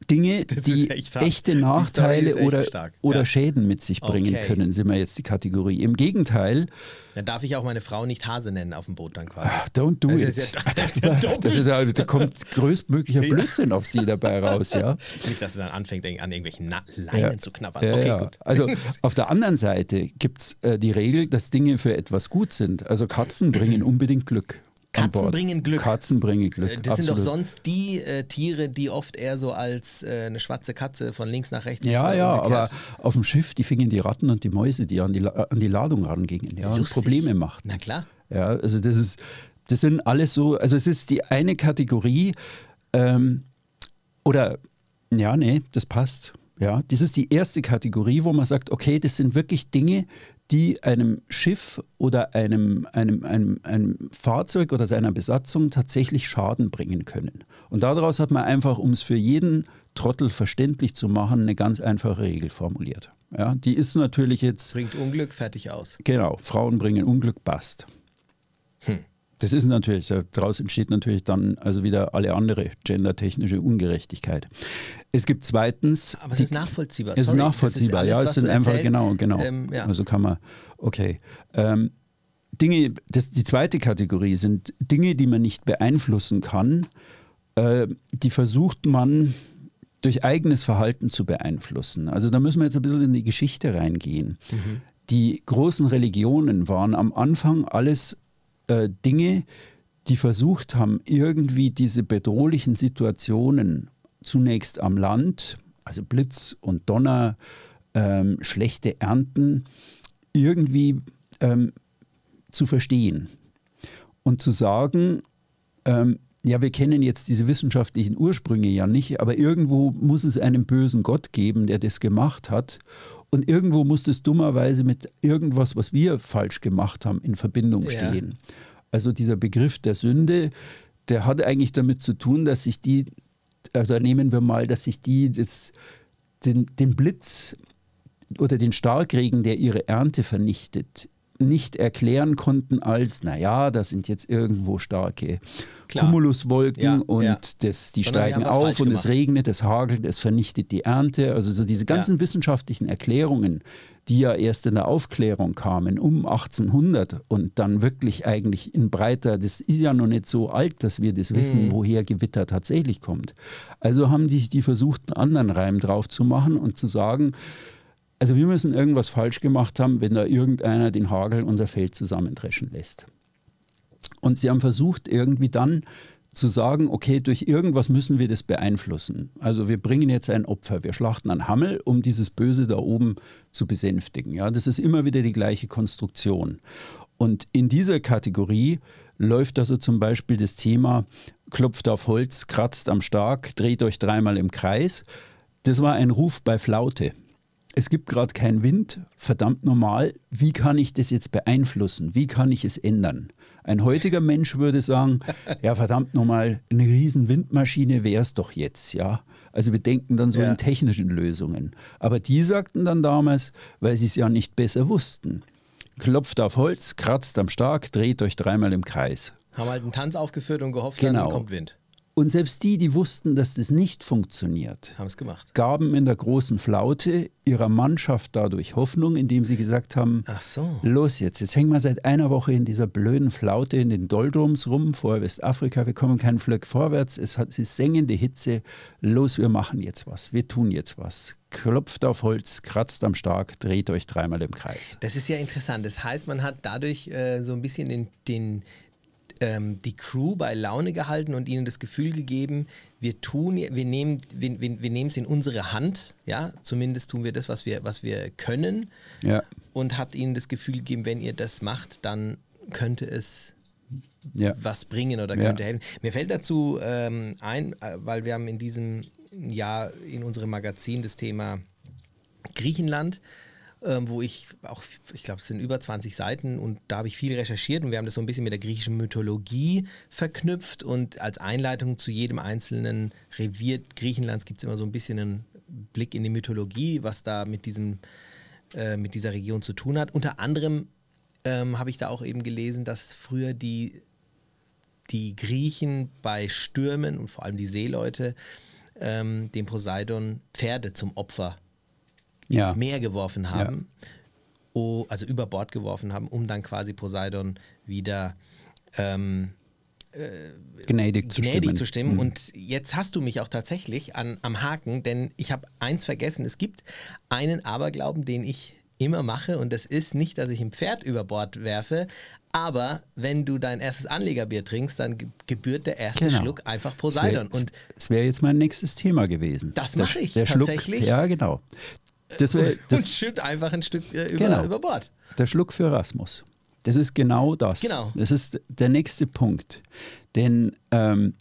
Dinge, *laughs* die echt echte Nachteile oder, oder ja. Schäden mit sich bringen okay. können, sind wir jetzt die Kategorie. Im Gegenteil. Dann darf ich auch meine Frau nicht Hase nennen auf dem Boot dann quasi. Ach, don't do das it. Ja, das *laughs* da, da, *laughs* da, kommt größtmöglicher Blödsinn auf sie dabei raus, ja. Nicht, dass sie dann anfängt, an irgendwelchen Na Leinen ja. zu knabbern. Okay, gut. Also auf der anderen Seite gibt es äh, die Regel, dass Dinge für etwas gut sind. Also Katzen bringen *clears throat* unbedingt Glück. Katzen bringen Glück. Katzen bringen Glück. Äh, das Absolut. sind doch sonst die äh, Tiere, die oft eher so als äh, eine schwarze Katze von links nach rechts. Ja, ja, aber auf dem Schiff, die fingen die Ratten und die Mäuse, die an die, an die Ladung rangingen, ja, und Probleme machten. Na klar. Ja, also das ist, das sind alles so, also es ist die eine Kategorie, ähm, oder, ja, nee, das passt. Ja, das ist die erste Kategorie, wo man sagt, okay, das sind wirklich Dinge, die einem Schiff oder einem, einem, einem, einem Fahrzeug oder seiner Besatzung tatsächlich Schaden bringen können. Und daraus hat man einfach, um es für jeden Trottel verständlich zu machen, eine ganz einfache Regel formuliert. Ja, die ist natürlich jetzt. Bringt Unglück, fertig aus. Genau, Frauen bringen Unglück, passt. Hm. Das ist natürlich, daraus entsteht natürlich dann also wieder alle andere gendertechnische Ungerechtigkeit. Es gibt zweitens. Aber es ist nachvollziehbar. Es ist nachvollziehbar, ist alles, ja. Es sind einfach, genau, genau. Ähm, ja. Also kann man, okay. Ähm, Dinge, das, die zweite Kategorie sind Dinge, die man nicht beeinflussen kann, äh, die versucht man durch eigenes Verhalten zu beeinflussen. Also da müssen wir jetzt ein bisschen in die Geschichte reingehen. Mhm. Die großen Religionen waren am Anfang alles äh, Dinge, die versucht haben, irgendwie diese bedrohlichen Situationen zunächst am Land, also Blitz und Donner, ähm, schlechte Ernten, irgendwie ähm, zu verstehen und zu sagen, ähm, ja, wir kennen jetzt diese wissenschaftlichen Ursprünge ja nicht, aber irgendwo muss es einen bösen Gott geben, der das gemacht hat. Und irgendwo muss das dummerweise mit irgendwas, was wir falsch gemacht haben, in Verbindung stehen. Ja. Also dieser Begriff der Sünde, der hat eigentlich damit zu tun, dass sich die, also nehmen wir mal, dass sich die das, den, den Blitz oder den Starkregen, der ihre Ernte vernichtet, nicht erklären konnten als, naja, da sind jetzt irgendwo starke Klar. Cumuluswolken ja, und ja. Das, die Sondern steigen auf und gemacht. es regnet, es hagelt, es vernichtet die Ernte. Also so diese ganzen ja. wissenschaftlichen Erklärungen, die ja erst in der Aufklärung kamen, um 1800 und dann wirklich eigentlich in breiter, das ist ja noch nicht so alt, dass wir das wissen, mhm. woher Gewitter tatsächlich kommt. Also haben die, die versucht, einen anderen Reim drauf zu machen und zu sagen, also wir müssen irgendwas falsch gemacht haben, wenn da irgendeiner den Hagel unser Feld zusammendreschen lässt. Und sie haben versucht, irgendwie dann zu sagen, okay, durch irgendwas müssen wir das beeinflussen. Also wir bringen jetzt ein Opfer, wir schlachten einen Hammel, um dieses Böse da oben zu besänftigen. Ja, das ist immer wieder die gleiche Konstruktion. Und in dieser Kategorie läuft also zum Beispiel das Thema, klopft auf Holz, kratzt am Stark, dreht euch dreimal im Kreis. Das war ein Ruf bei Flaute es gibt gerade keinen Wind, verdammt normal, wie kann ich das jetzt beeinflussen? Wie kann ich es ändern? Ein heutiger Mensch würde sagen, *laughs* ja verdammt normal, eine riesen Windmaschine wäre es doch jetzt, ja. Also wir denken dann so ja. in technischen Lösungen. Aber die sagten dann damals, weil sie es ja nicht besser wussten, klopft auf Holz, kratzt am Stark, dreht euch dreimal im Kreis. Haben halt einen Tanz aufgeführt und gehofft, genau. dann kommt Wind. Und selbst die, die wussten, dass das nicht funktioniert, Haben es gemacht. gaben in der großen Flaute ihrer Mannschaft dadurch Hoffnung, indem sie gesagt haben, Ach so. los jetzt, jetzt hängen wir seit einer Woche in dieser blöden Flaute in den Doldrums rum vor Westafrika, wir kommen keinen Flöck vorwärts, es hat ist sengende Hitze, los, wir machen jetzt was, wir tun jetzt was. Klopft auf Holz, kratzt am Stark, dreht euch dreimal im Kreis. Das ist ja interessant. Das heißt, man hat dadurch äh, so ein bisschen den, den, ähm, die Crew bei Laune gehalten und ihnen das Gefühl gegeben, wir tun, wir nehmen, wir, wir, wir nehmen es in unsere Hand, ja, zumindest tun wir das, was wir, was wir können Ja, und hat ihnen das Gefühl gegeben, wenn ihr das macht, dann könnte es ja. was bringen oder Ja. könnte helfen. Mir fällt dazu ähm, ein, äh, weil wir haben in diesem Jahr in unserem Magazin das Thema Griechenland, ähm, wo ich auch, ich glaube, es sind über 20 Seiten und da habe ich viel recherchiert und wir haben das so ein bisschen mit der griechischen Mythologie verknüpft und als Einleitung zu jedem einzelnen Revier Griechenlands gibt es immer so ein bisschen einen Blick in die Mythologie, was da mit diesem äh, mit dieser Region zu tun hat. Unter anderem ähm, habe ich da auch eben gelesen, dass früher die, die Griechen bei Stürmen und vor allem die Seeleute ähm, dem Poseidon Pferde zum Opfer Ja. ins Meer geworfen haben, oh, also über Bord geworfen haben, um dann quasi Poseidon wieder ähm, gnädig zu gnädig stimmen. zu stimmen. Mhm. Und jetzt hast du mich auch tatsächlich an, am Haken, denn ich habe eins vergessen. Es gibt einen Aberglauben, den ich immer mache und das ist nicht, dass ich ein Pferd über Bord werfe, aber wenn du dein erstes Anlegerbier trinkst, dann ge- gebührt der erste Genau. Schluck einfach Das wär- Poseidon. Und Das wäre jetzt mein nächstes Thema gewesen. Das mache ich der Schluck, tatsächlich. Ja, genau. Das wär, und das, schütt einfach ein Stück äh, über, Genau. über Bord. der Schluck für Erasmus. Das ist genau das. Genau. Das ist der nächste Punkt. Denn ähm,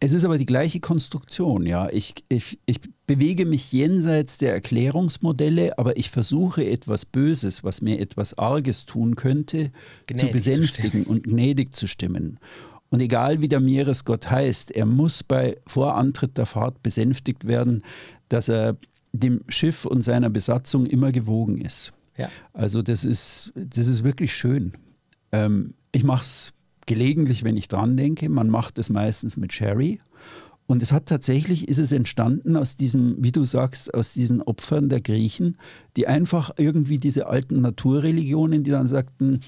es ist aber die gleiche Konstruktion. Ja? Ich, ich, ich bewege mich jenseits der Erklärungsmodelle, aber ich versuche etwas Böses, was mir etwas Arges tun könnte, Gnädig zu zu besänftigen und gnädig zu stimmen. Und egal wie der Meeresgott heißt, er muss bei Vorantritt der Fahrt besänftigt werden, dass er dem Schiff und seiner Besatzung immer gewogen ist. Ja. Also das ist, das ist wirklich schön. Ähm, ich mache es gelegentlich, wenn ich dran denke. Man macht es meistens mit Sherry. Und es hat tatsächlich, ist es entstanden aus diesem, wie du sagst, aus diesen Opfern der Griechen, die einfach irgendwie diese alten Naturreligionen, die dann sagten,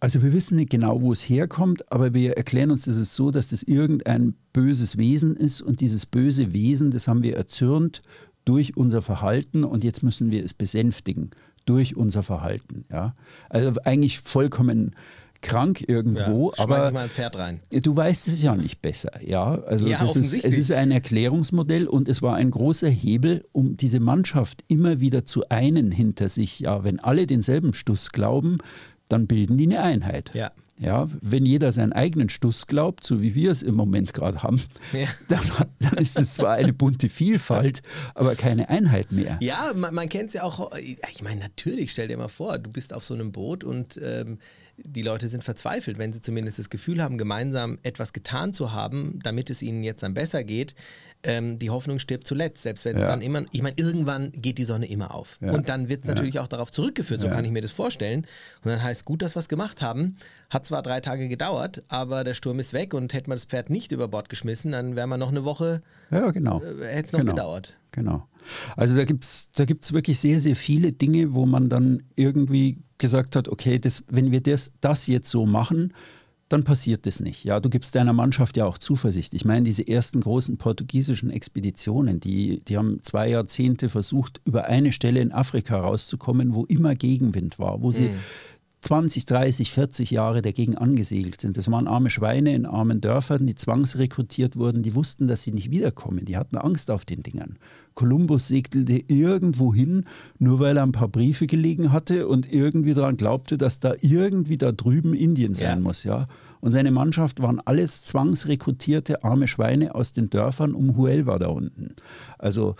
also wir wissen nicht genau, wo es herkommt, aber wir erklären uns das ist so, dass das irgendein böses Wesen ist und dieses böse Wesen, das haben wir erzürnt durch unser Verhalten und jetzt müssen wir es besänftigen durch unser Verhalten. Ja? Also eigentlich vollkommen krank irgendwo, ja, aber mal ein Pferd rein. Du weißt es ja nicht besser, ja. Also Ja, das ist, es ist ein Erklärungsmodell und es war ein großer Hebel, um diese Mannschaft immer wieder zu einen hinter sich. Ja, wenn alle denselben Stuss glauben, dann bilden die eine Einheit. Ja. Ja, wenn jeder seinen eigenen Stuss glaubt, so wie wir es im Moment gerade haben, Ja. *laughs* dann, dann ist es zwar eine bunte Vielfalt, aber keine Einheit mehr. Ja, man, man kennt es ja auch. Ich meine, natürlich, stell dir mal vor, du bist auf so einem Boot und ähm, die Leute sind verzweifelt, wenn sie zumindest das Gefühl haben, gemeinsam etwas getan zu haben, damit es ihnen jetzt dann besser geht. Ähm, die Hoffnung stirbt zuletzt, selbst wenn es Ja. dann immer, ich meine, irgendwann geht die Sonne immer auf. Ja. Und dann wird es natürlich auch darauf zurückgeführt, so kann ich mir das vorstellen. Und dann heißt gut, dass wir es gemacht haben. Hat zwar drei Tage gedauert, aber der Sturm ist weg und hätten wir das Pferd nicht über Bord geschmissen, dann wären wir noch eine Woche, Ja, genau. äh, hätte es noch Genau. gedauert. Genau. Also da gibt es da gibt's wirklich sehr, sehr viele Dinge, wo man dann irgendwie gesagt hat, okay, das, wenn wir das, das jetzt so machen, dann passiert das nicht. Ja, du gibst deiner Mannschaft ja auch Zuversicht. Ich meine, diese ersten großen portugiesischen Expeditionen, die, die haben zwei Jahrzehnte versucht, über eine Stelle in Afrika rauszukommen, wo immer Gegenwind war, wo sie 20, 30, 40 Jahre dagegen angesegelt sind. Das waren arme Schweine in armen Dörfern, die zwangsrekrutiert wurden. Die wussten, dass sie nicht wiederkommen. Die hatten Angst auf den Dingern. Kolumbus segelte irgendwo hin, nur weil er ein paar Briefe gelegen hatte und irgendwie daran glaubte, dass da irgendwie da drüben Indien sein Ja. muss. Ja? Und seine Mannschaft waren alles zwangsrekrutierte arme Schweine aus den Dörfern um Huelva da unten. Also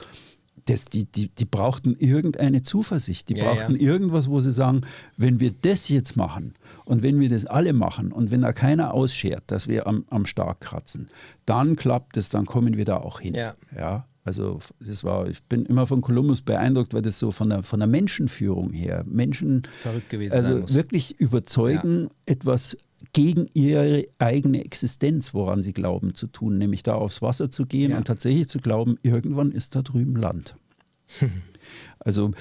das, die, die, die brauchten irgendeine Zuversicht. Die Ja, brauchten ja. irgendwas, wo sie sagen, wenn wir das jetzt machen und wenn wir das alle machen und wenn da keiner ausschert, dass wir am, am Stark kratzen, dann klappt es, dann kommen wir da auch hin. Ja. ja also das war, ich bin immer von Kolumbus beeindruckt, weil das so von der, von der Menschenführung her, Menschen Verrückt gewesen also wirklich überzeugen, etwas gegen ihre eigene Existenz, woran sie glauben zu tun, nämlich da aufs Wasser zu gehen ja. und tatsächlich zu glauben, irgendwann ist da drüben Land. *laughs* also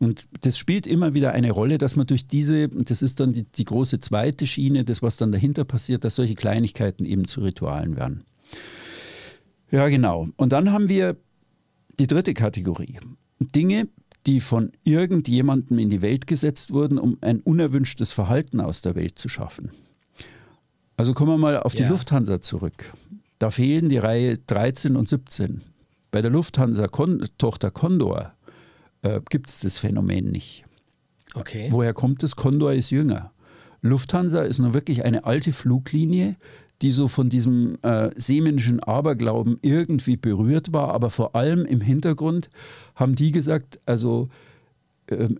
und das spielt immer wieder eine Rolle, dass man durch diese, das ist dann die, die große zweite Schiene, das, was dann dahinter passiert, dass solche Kleinigkeiten eben zu Ritualen werden. Ja, genau. Und dann haben wir die dritte Kategorie. Dinge, die von irgendjemandem in die Welt gesetzt wurden, um ein unerwünschtes Verhalten aus der Welt zu schaffen. Also kommen wir mal auf die ja. Lufthansa zurück. Da fehlen die Reihe 13 und 17. Bei der Lufthansa-Tochter Condor äh, gibt es das Phänomen nicht. Okay. Woher kommt es? Condor ist jünger. Lufthansa ist nur wirklich eine alte Fluglinie, die so von diesem äh, seemännischen Aberglauben irgendwie berührt war, aber vor allem im Hintergrund haben die gesagt, also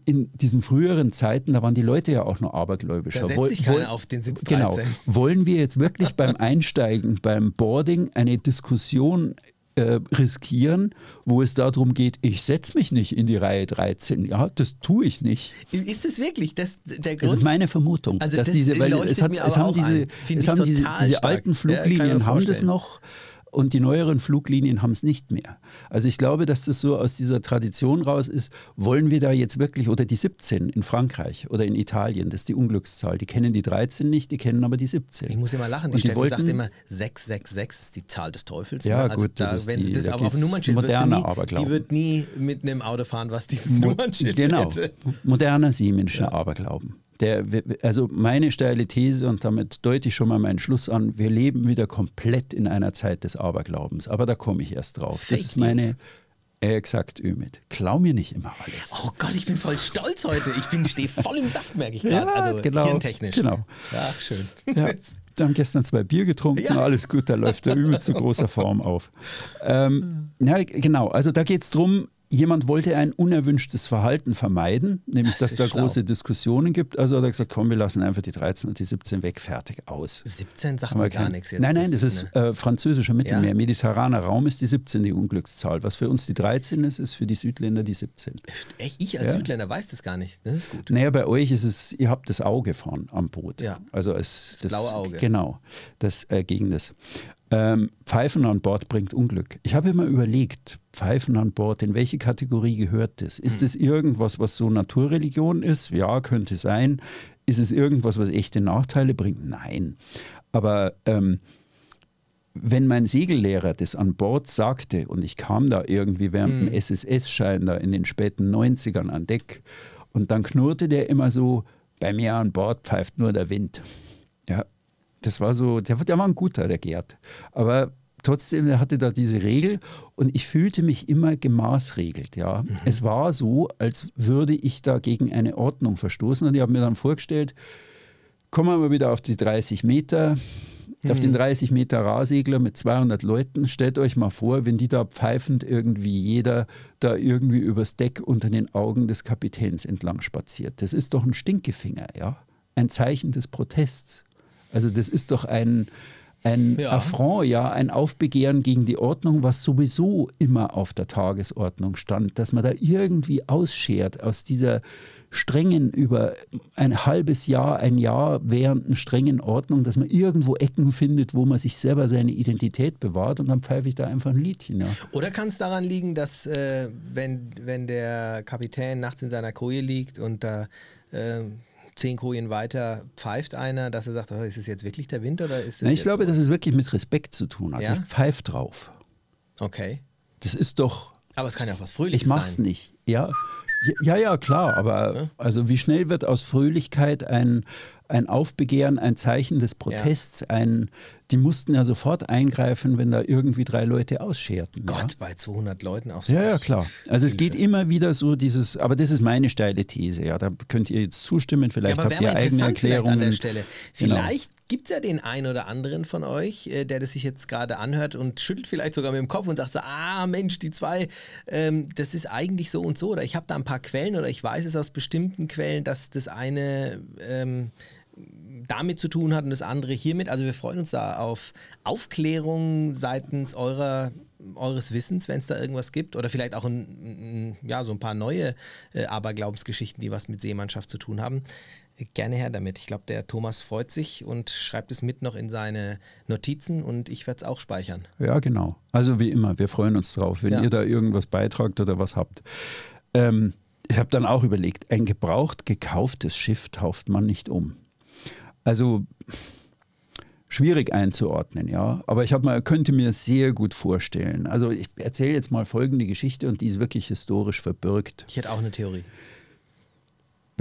in diesen früheren Zeiten, da waren die Leute ja auch noch abergläubischer. Da setzt sich keiner auf den Sitz 13. Genau. Wollen wir jetzt wirklich beim *laughs* Einsteigen, beim Boarding eine Diskussion äh, riskieren, wo es darum geht, ich setze mich nicht in die Reihe 13. Ja, das tue ich nicht. Ist es wirklich das, der Grund? Das ist meine Vermutung. Also dass das diese, weil es, hat, es haben diese, es haben diese, diese alten Fluglinien ja, haben das noch und die neueren Fluglinien haben es nicht mehr. Also ich glaube, dass das so aus dieser Tradition raus ist, wollen wir da jetzt wirklich, oder die 17 in Frankreich oder in Italien, das ist die Unglückszahl, die kennen die 13 nicht, die kennen aber die 17. Ich muss immer lachen, die, die Steffi wollten, sagt immer, 666 ist die Zahl des Teufels. Ja ne? also gut, da, wenn sie das da auf Nummernschild moderne nie, Aberglauben. Die wird nie mit einem Auto fahren, was dieses Mo Nummernschild Genau, hätte. moderner siemenscher ja. Aberglauben. Der, also meine steile These, und damit deute ich schon mal meinen Schluss an, wir leben wieder komplett in einer Zeit des Aberglaubens. Aber da komme ich erst drauf. Fake das ist meine. Exakt, Ümit. Klau mir nicht immer alles. Oh Gott, ich bin voll stolz heute. Ich bin stehe voll im Saft, merke ich gerade. Ja, also genau, hirntechnisch. Genau. Ach, schön. Ja, wir haben gestern zwei Bier getrunken, ja. alles gut, da läuft der Ümit zu großer Form auf. Ähm, ja, genau, also da geht es darum, Jemand wollte ein unerwünschtes Verhalten vermeiden, nämlich das dass da schlau. große Diskussionen gibt. Also hat er gesagt, komm, wir lassen einfach die 13 und die 17 weg, fertig, aus. 17 sagt mir gar nichts jetzt. Nein, nein, das, das ist, äh, französischer Mittelmeer. Ja. Mediterraner Raum ist die 17 die Unglückszahl. Was für uns die 13 ist, ist für die Südländer die 17. Echt? Ich als ja. Südländer weiß das gar nicht. Das ist gut. Naja, bei euch ist es, ihr habt das Auge vorn am Boot. Ja. Also es, das, das blaue Auge. Genau, das äh, gegen das. Ähm, Pfeifen an Bord bringt Unglück. Ich habe immer überlegt, Pfeifen an Bord, in welche Kategorie gehört das? Ist es hm. irgendwas, was so Naturreligion ist? Ja, könnte sein. Ist es irgendwas, was echte Nachteile bringt? Nein. Aber ähm, wenn mein Segellehrer das an Bord sagte und ich kam da irgendwie während hm. dem SSS-Schein da in den späten 90ern an Deck und dann knurrte der immer so, bei mir an Bord pfeift nur der Wind. Ja, das war so, der, der war ein guter, der Gerd. Aber trotzdem, er hatte da diese Regel und ich fühlte mich immer gemaßregelt. Ja. Mhm. Es war so, als würde ich da gegen eine Ordnung verstoßen und ich habe mir dann vorgestellt, kommen wir mal wieder auf die 30 Meter, mhm. auf den 30 Meter Rahsegler mit 200 Leuten. Stellt euch mal vor, wenn die da pfeifend irgendwie jeder da irgendwie übers Deck unter den Augen des Kapitäns entlang spaziert. Das ist doch ein Stinkefinger, ja. Ein Zeichen des Protests. Also das ist doch ein, ein ja. Affront, ja, ein Aufbegehren gegen die Ordnung, was sowieso immer auf der Tagesordnung stand, dass man da irgendwie ausschert aus dieser strengen, über ein halbes Jahr, ein Jahr währenden strengen Ordnung, dass man irgendwo Ecken findet, wo man sich selber seine Identität bewahrt und dann pfeife ich da einfach ein Liedchen. Ja. Oder kann es daran liegen, dass äh, wenn, wenn der Kapitän nachts in seiner Koje liegt und da äh, zehn Kojen weiter pfeift einer, dass er sagt, oh, ist es jetzt wirklich der Wind oder ist es Ich glaube, so? dass es wirklich mit Respekt zu tun hat. Ja? Ich pfeife drauf. Okay. Das ist doch. Aber es kann ja auch was Fröhliches sein. Ich mach's sein. nicht. Ja. Ja, ja, klar, aber also wie schnell wird aus Fröhlichkeit ein, ein Aufbegehren, ein Zeichen des Protests, ja. ein, die mussten ja sofort eingreifen, wenn da irgendwie drei Leute ausscherten. Gott, ja. bei 200 Leuten auch so. Ja, ja, klar. Also es geht immer wieder so dieses, aber das ist meine steile These, ja, da könnt ihr jetzt zustimmen, vielleicht ja, habt ihr eigene Erklärungen. An der Stelle. Genau. Vielleicht genau. gibt es ja den einen oder anderen von euch, äh, der das sich jetzt gerade anhört und schüttelt vielleicht sogar mit dem Kopf und sagt so, ah Mensch, die zwei, ähm, das ist eigentlich so und so oder ich habe da ein paar Quellen oder ich weiß es aus bestimmten Quellen, dass das eine ähm, damit zu tun hat und das andere hiermit. Also wir freuen uns da auf Aufklärung seitens eurer, eures Wissens, wenn es da irgendwas gibt. Oder vielleicht auch ein, ein, ja, so ein paar neue äh, Aberglaubensgeschichten, die was mit Seemannschaft zu tun haben. gerne her damit. Ich glaube, der Thomas freut sich und schreibt es mit noch in seine Notizen und ich werde es auch speichern. Ja, genau. Also wie immer, wir freuen uns drauf, wenn Ja. ihr da irgendwas beitragt oder was habt. Ähm, ich habe dann auch überlegt, ein gebraucht gekauftes Schiff tauft man nicht um. Also schwierig einzuordnen, ja. Aber ich mal, könnte mir sehr gut vorstellen. Also ich erzähle jetzt mal folgende Geschichte und die ist wirklich historisch verbürgt. Ich hätte auch eine Theorie.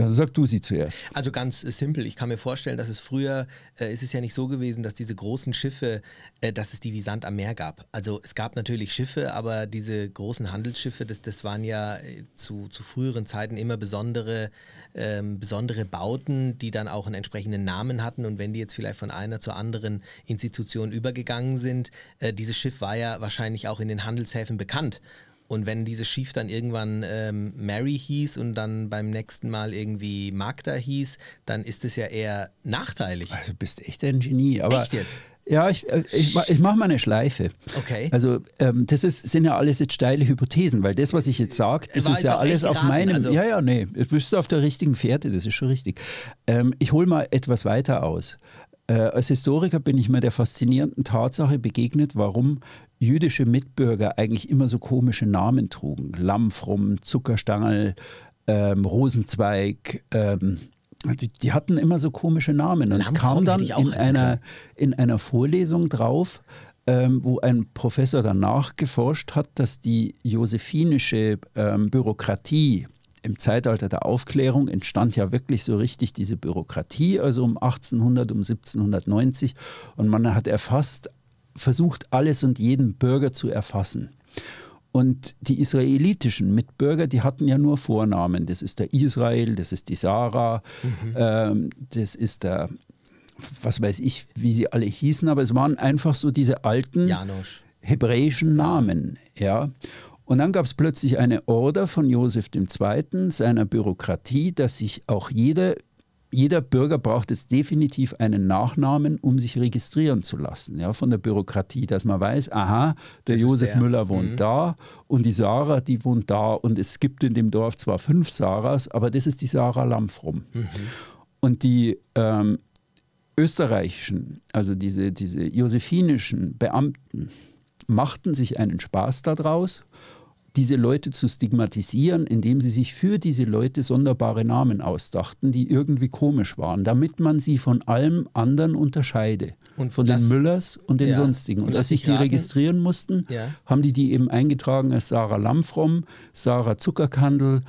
Sag du sie zuerst. Also ganz äh, simpel, ich kann mir vorstellen, dass es früher, äh, ist es ja nicht so gewesen, dass diese großen Schiffe, äh, dass es die wie Sand am Meer gab. Also es gab natürlich Schiffe, aber diese großen Handelsschiffe, das, das waren ja äh, zu, zu früheren Zeiten immer besondere, ähm, besondere Bauten, die dann auch einen entsprechenden Namen hatten. Und wenn die jetzt vielleicht von einer zur anderen Institution übergegangen sind, äh, dieses Schiff war ja wahrscheinlich auch in den Handelshäfen bekannt. Und wenn dieses Schiff dann irgendwann ähm, Mary hieß und dann beim nächsten Mal irgendwie Magda hieß, dann ist es ja eher nachteilig. Also bist echt ein Genie. Aber Echt jetzt? Ja, ich, äh, ich, ich mache mal eine Schleife. Okay. Also ähm, das ist, sind ja alles jetzt steile Hypothesen, weil das, was ich jetzt sage, das War ist ja alles auf meinem... also- ja, ja, nee, du bist auf der richtigen Fährte, das ist schon richtig. Ähm, ich hole mal etwas weiter aus. Äh, als Historiker bin ich mir der faszinierenden Tatsache begegnet, warum jüdische Mitbürger eigentlich immer so komische Namen trugen. Lammfrum, Zuckerstangel, ähm, Rosenzweig, ähm, die, die hatten immer so komische Namen. Und kam dann in einer, in einer Vorlesung drauf, ähm, wo ein Professor danach geforscht hat, dass die josephinische ähm, Bürokratie im Zeitalter der Aufklärung entstand ja wirklich so richtig diese Bürokratie, also um 1800, um 1790 und man hat erfasst, versucht alles und jeden Bürger zu erfassen. Und die israelitischen Mitbürger, die hatten ja nur Vornamen. Das ist der Israel, das ist die Sarah, ähm, das ist der, was weiß ich, wie sie alle hießen, aber es waren einfach so diese alten Janosch. hebräischen Namen. Ja. Und dann gab es plötzlich eine Order von Josef II., seiner Bürokratie, dass sich auch jeder, jeder Bürger braucht jetzt definitiv einen Nachnamen, um sich registrieren zu lassen. Ja, von der Bürokratie, dass man weiß, aha, der Das Josef der. Müller wohnt Mhm. da und die Sarah, die wohnt da. Und es gibt in dem Dorf zwar fünf Sarahs, aber das ist die Sarah Lamfrum. Und die ähm, österreichischen, also diese, diese josephinischen Beamten, machten sich einen Spaß daraus, diese Leute zu stigmatisieren, indem sie sich für diese Leute sonderbare Namen ausdachten, die irgendwie komisch waren, damit man sie von allem anderen unterscheide. Und von lass- den Müllers und den Ja. sonstigen. Und, Und als sich die raten. registrieren mussten, Ja. haben die die eben eingetragen als Sarah Lamfrom, Sarah Zuckerkandel,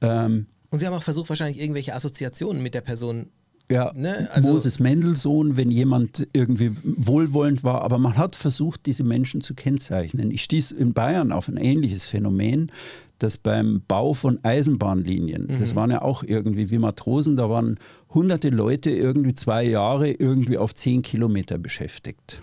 ähm, Und sie haben auch versucht, wahrscheinlich irgendwelche Assoziationen mit der Person. Ja, Ne, also- Moses Mendelssohn, wenn jemand irgendwie wohlwollend war, aber man hat versucht, diese Menschen zu kennzeichnen. Ich stieß in Bayern auf ein ähnliches Phänomen, dass beim Bau von Eisenbahnlinien, das waren ja auch irgendwie wie Matrosen, da waren hunderte Leute irgendwie zwei Jahre irgendwie auf zehn Kilometer beschäftigt.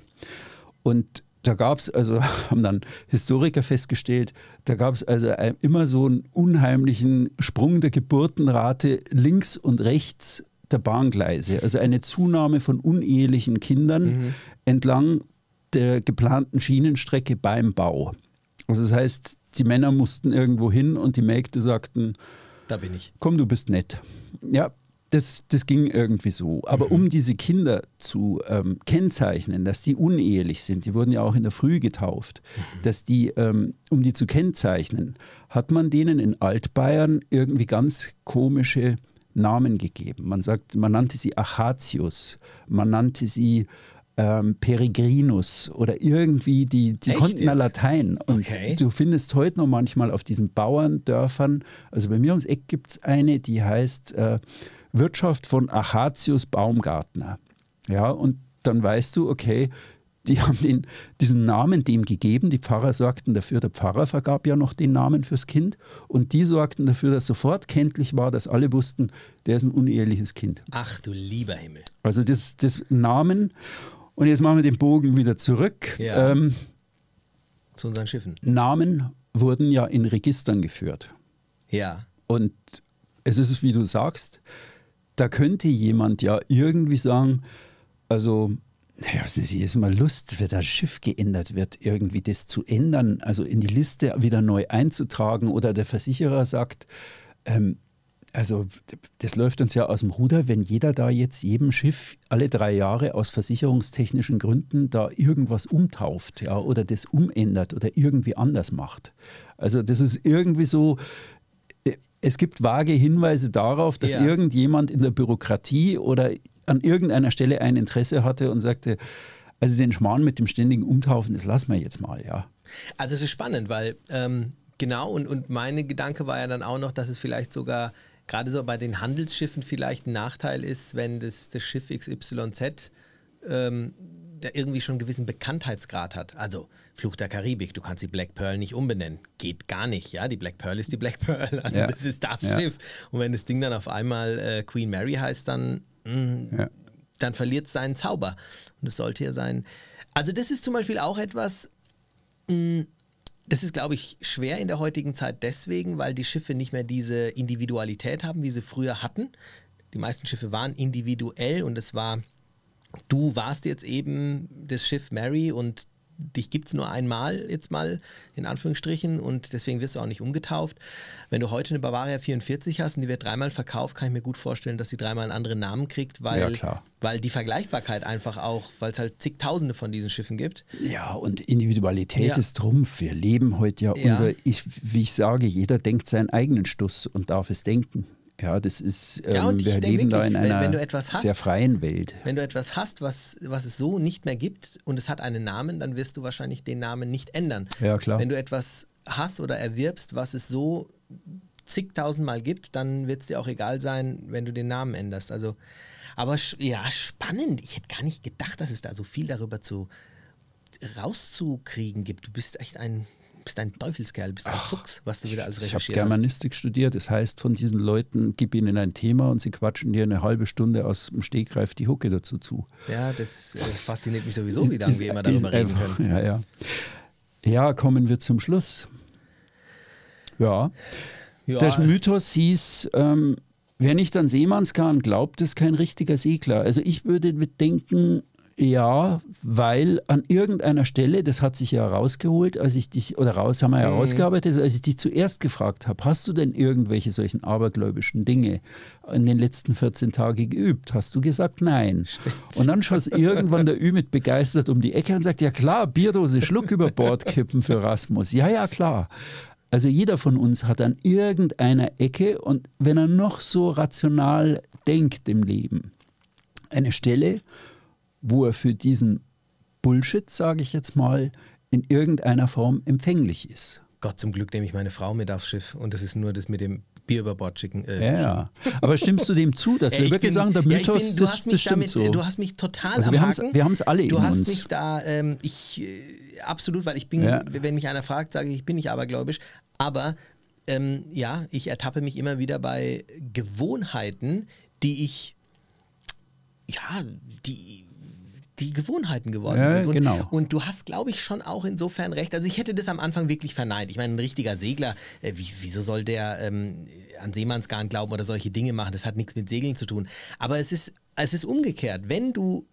Und da gab es, also *laughs* haben dann Historiker festgestellt, da gab es also immer so einen unheimlichen Sprung der Geburtenrate links und rechts der Bahngleise. Also eine Zunahme von unehelichen Kindern entlang der geplanten Schienenstrecke beim Bau. Also das heißt, die Männer mussten irgendwo hin und die Mägde sagten, Da bin ich. komm, du bist nett. Ja, das, das ging irgendwie so. Aber um diese Kinder zu ähm, kennzeichnen, dass die unehelich sind, die wurden ja auch in der Früh getauft, dass die, ähm, um die zu kennzeichnen, hat man denen in Altbayern irgendwie ganz komische Namen gegeben. Man sagt, man nannte sie Achatius, man nannte sie ähm, Peregrinus oder irgendwie, die, die Echt konnten ja? Latein. Und Okay. du findest heute noch manchmal auf diesen Bauerndörfern, also bei mir ums Eck gibt es eine, die heißt äh, Wirtschaft von Achatius Baumgartner. Ja, und dann weißt du, okay, die haben den, diesen Namen dem gegeben. Die Pfarrer sorgten dafür, der Pfarrer vergab ja noch den Namen fürs Kind. Und die sorgten dafür, dass sofort kenntlich war, dass alle wussten, der ist ein uneheliches Kind. Ach du lieber Himmel. Also das, das Namen. Und jetzt machen wir den Bogen wieder zurück. Ja. Ähm, Zu unseren Schiffen. Namen wurden ja in Registern geführt. Ja. Und es ist, wie du sagst, da könnte jemand ja irgendwie sagen, also, ja, es ist jedes Mal Lust, wenn das Schiff geändert wird, irgendwie das zu ändern, also in die Liste wieder neu einzutragen oder der Versicherer sagt, ähm, Also das läuft uns ja aus dem Ruder, wenn jeder da jetzt jedem Schiff alle drei Jahre aus versicherungstechnischen Gründen da irgendwas umtauft ja, oder das umändert oder irgendwie anders macht. Also das ist irgendwie so, es gibt vage Hinweise darauf, dass Ja. irgendjemand in der Bürokratie oder an irgendeiner Stelle ein Interesse hatte und sagte, also den Schmarrn mit dem ständigen Umtaufen, das lassen wir jetzt mal, ja. Also es ist spannend, weil ähm, genau und, und meine Gedanke war ja dann auch noch, dass es vielleicht sogar gerade so bei den Handelsschiffen vielleicht ein Nachteil ist, wenn das, das Schiff XYZ ähm, da irgendwie schon einen gewissen Bekanntheitsgrad hat. Also Fluch der Karibik, du kannst die Black Pearl nicht umbenennen. Geht gar nicht, ja. Die Black Pearl ist die Black Pearl. Also Ja. das ist das Ja. Schiff. Und wenn das Ding dann auf einmal äh, Queen Mary heißt, dann mh, Ja. dann verliert es seinen Zauber. Und es sollte ja sein. Also, das ist zum Beispiel auch etwas, mh, das ist, glaube ich, schwer in der heutigen Zeit deswegen, weil die Schiffe nicht mehr diese Individualität haben, wie sie früher hatten. Die meisten Schiffe waren individuell und es war, du warst jetzt eben das Schiff Mary und dich gibt es nur einmal, jetzt mal in Anführungsstrichen, und deswegen wirst du auch nicht umgetauft. Wenn du heute eine Bavaria 44 hast und die wird dreimal verkauft, kann ich mir gut vorstellen, dass sie dreimal einen anderen Namen kriegt, weil, Ja, weil die Vergleichbarkeit einfach auch, weil es halt zigtausende von diesen Schiffen gibt. Ja, und Individualität Ja. ist Trumpf. Wir leben heute ja, Ja. unser, ich, wie ich sage, jeder denkt seinen eigenen Stuss und darf es denken. Ja, das ist, ähm, Ja, wir leben da wirklich, in wenn- einer wenn du etwas hast- sehr freien Welt. Wenn du etwas hast, was, was es so nicht mehr gibt und es hat einen Namen, dann wirst du wahrscheinlich den Namen nicht ändern. Ja, klar. Wenn du etwas hast oder erwirbst, was es so zigtausendmal gibt, dann wird es dir auch egal sein, wenn du den Namen änderst. Also, aber ja, spannend. Ich hätte gar nicht gedacht, dass es da so viel darüber zu rauszukriegen gibt. Du bist echt ein, bist ein Teufelskerl, bist ein Fuchs, was du wieder alles Ich habe recherchiert hast. Germanistik studiert. Das heißt, von diesen Leuten, gib ihnen ein Thema und sie quatschen dir eine halbe Stunde aus dem Stegreif die Hucke dazu zu. Ja, das äh, fasziniert mich sowieso, wie lange wir immer darüber reden einfach- können. Ja, ja. ja, kommen wir zum Schluss. Ja, Ja, der Mythos hieß, ähm, wer nicht an Seemannsgarn glaubt, ist kein richtiger Segler. Also ich würde denken, ja, weil an irgendeiner Stelle, das hat sich ja rausgeholt, als ich dich, oder raus haben wir ja rausgearbeitet, als ich dich zuerst gefragt habe, hast du denn irgendwelche solchen abergläubischen Dinge in den letzten 14 Tagen geübt? Hast du gesagt, nein. Und dann schoss *laughs* irgendwann der Ü mit begeistert um die Ecke und sagt, ja klar, Bierdose Schluck über Bord kippen für Rasmus. Ja, ja, klar. Also jeder von uns hat an irgendeiner Ecke und wenn er noch so rational denkt im Leben, eine Stelle, wo er für diesen Bullshit, sage ich jetzt mal, in irgendeiner Form empfänglich ist. Gott, zum Glück nehme ich meine Frau mit aufs Schiff und das ist nur das mit dem Bier über Bord schicken. Äh, Ja, ja. Aber stimmst du dem zu, dass wir ich wirklich bin- sagen, der ja, Mythos, bin, du das, das stimmt damit, so? Du hast mich total Also am wir haben's- Haken. wir haben's alle Du hast uns. mich da, ähm, ich, äh, absolut, weil ich bin, Ja. wenn mich einer fragt, sage ich, ich bin nicht abergläubisch. Aber ähm, ja, ich ertappe mich immer wieder bei Gewohnheiten, die ich, ja, die die Gewohnheiten geworden Ja, sind. Und, genau. und du hast, glaube ich, schon auch insofern recht. Also ich hätte das am Anfang wirklich verneint. Ich meine, ein richtiger Segler, äh, wie, wieso soll der ähm, an Seemannsgarn glauben oder solche Dinge machen? Das hat nichts mit Segeln zu tun. Aber es ist, es ist umgekehrt. Wenn du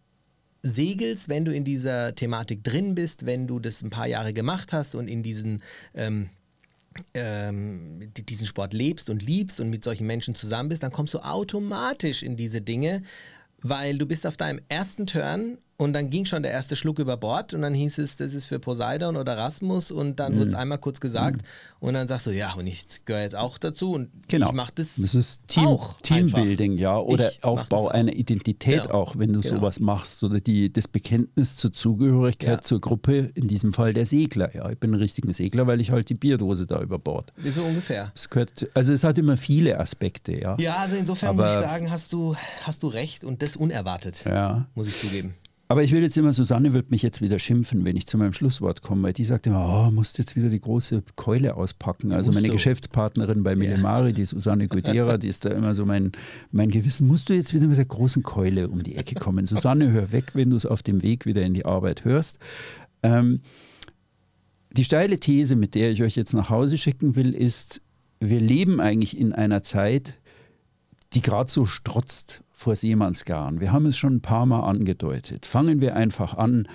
segelst, wenn du in dieser Thematik drin bist, wenn du das ein paar Jahre gemacht hast und in diesen ähm, ähm, die- diesen Sport lebst und liebst und mit solchen Menschen zusammen bist, dann kommst du automatisch in diese Dinge, weil du bist auf deinem ersten Turn und dann ging schon der erste Schluck über Bord und dann hieß es, das ist für Poseidon oder Rasmus und dann wurde es einmal kurz gesagt und dann sagst du, ja, und ich gehöre jetzt auch dazu und Genau. ich mache das, Das ist Team, auch Teambuilding, ja, oder Ich Aufbau einer Identität Genau. auch, wenn du Genau. sowas machst oder die, das Bekenntnis zur Zugehörigkeit Ja. zur Gruppe, in diesem Fall der Segler. Ja, ich bin ein richtiger Segler, weil ich halt die Bierdose da über Bord. einfach. So ungefähr. Es gehört, also es hat immer viele Aspekte, ja. Ja, also insofern Aber- muss ich sagen, hast du, hast du recht und das unerwartet, Ja. muss ich zugeben. Aber ich will jetzt immer, Susanne wird mich jetzt wieder schimpfen, wenn ich zu meinem Schlusswort komme, weil die sagt immer, oh, musst jetzt wieder die große Keule auspacken. Also musst meine du. Geschäftspartnerin bei Millemari, die Susanne Gudera, die ist da immer so mein, mein Gewissen, musst du jetzt wieder mit der großen Keule um die Ecke kommen. Susanne, hör weg, wenn du es auf dem Weg wieder in die Arbeit hörst. Ähm, die steile These, mit der ich euch jetzt nach Hause schicken will, ist, wir leben eigentlich in einer Zeit, die gerade so strotzt vor Seemannsgarn. Wir haben es schon ein paar Mal angedeutet. Fangen wir einfach an.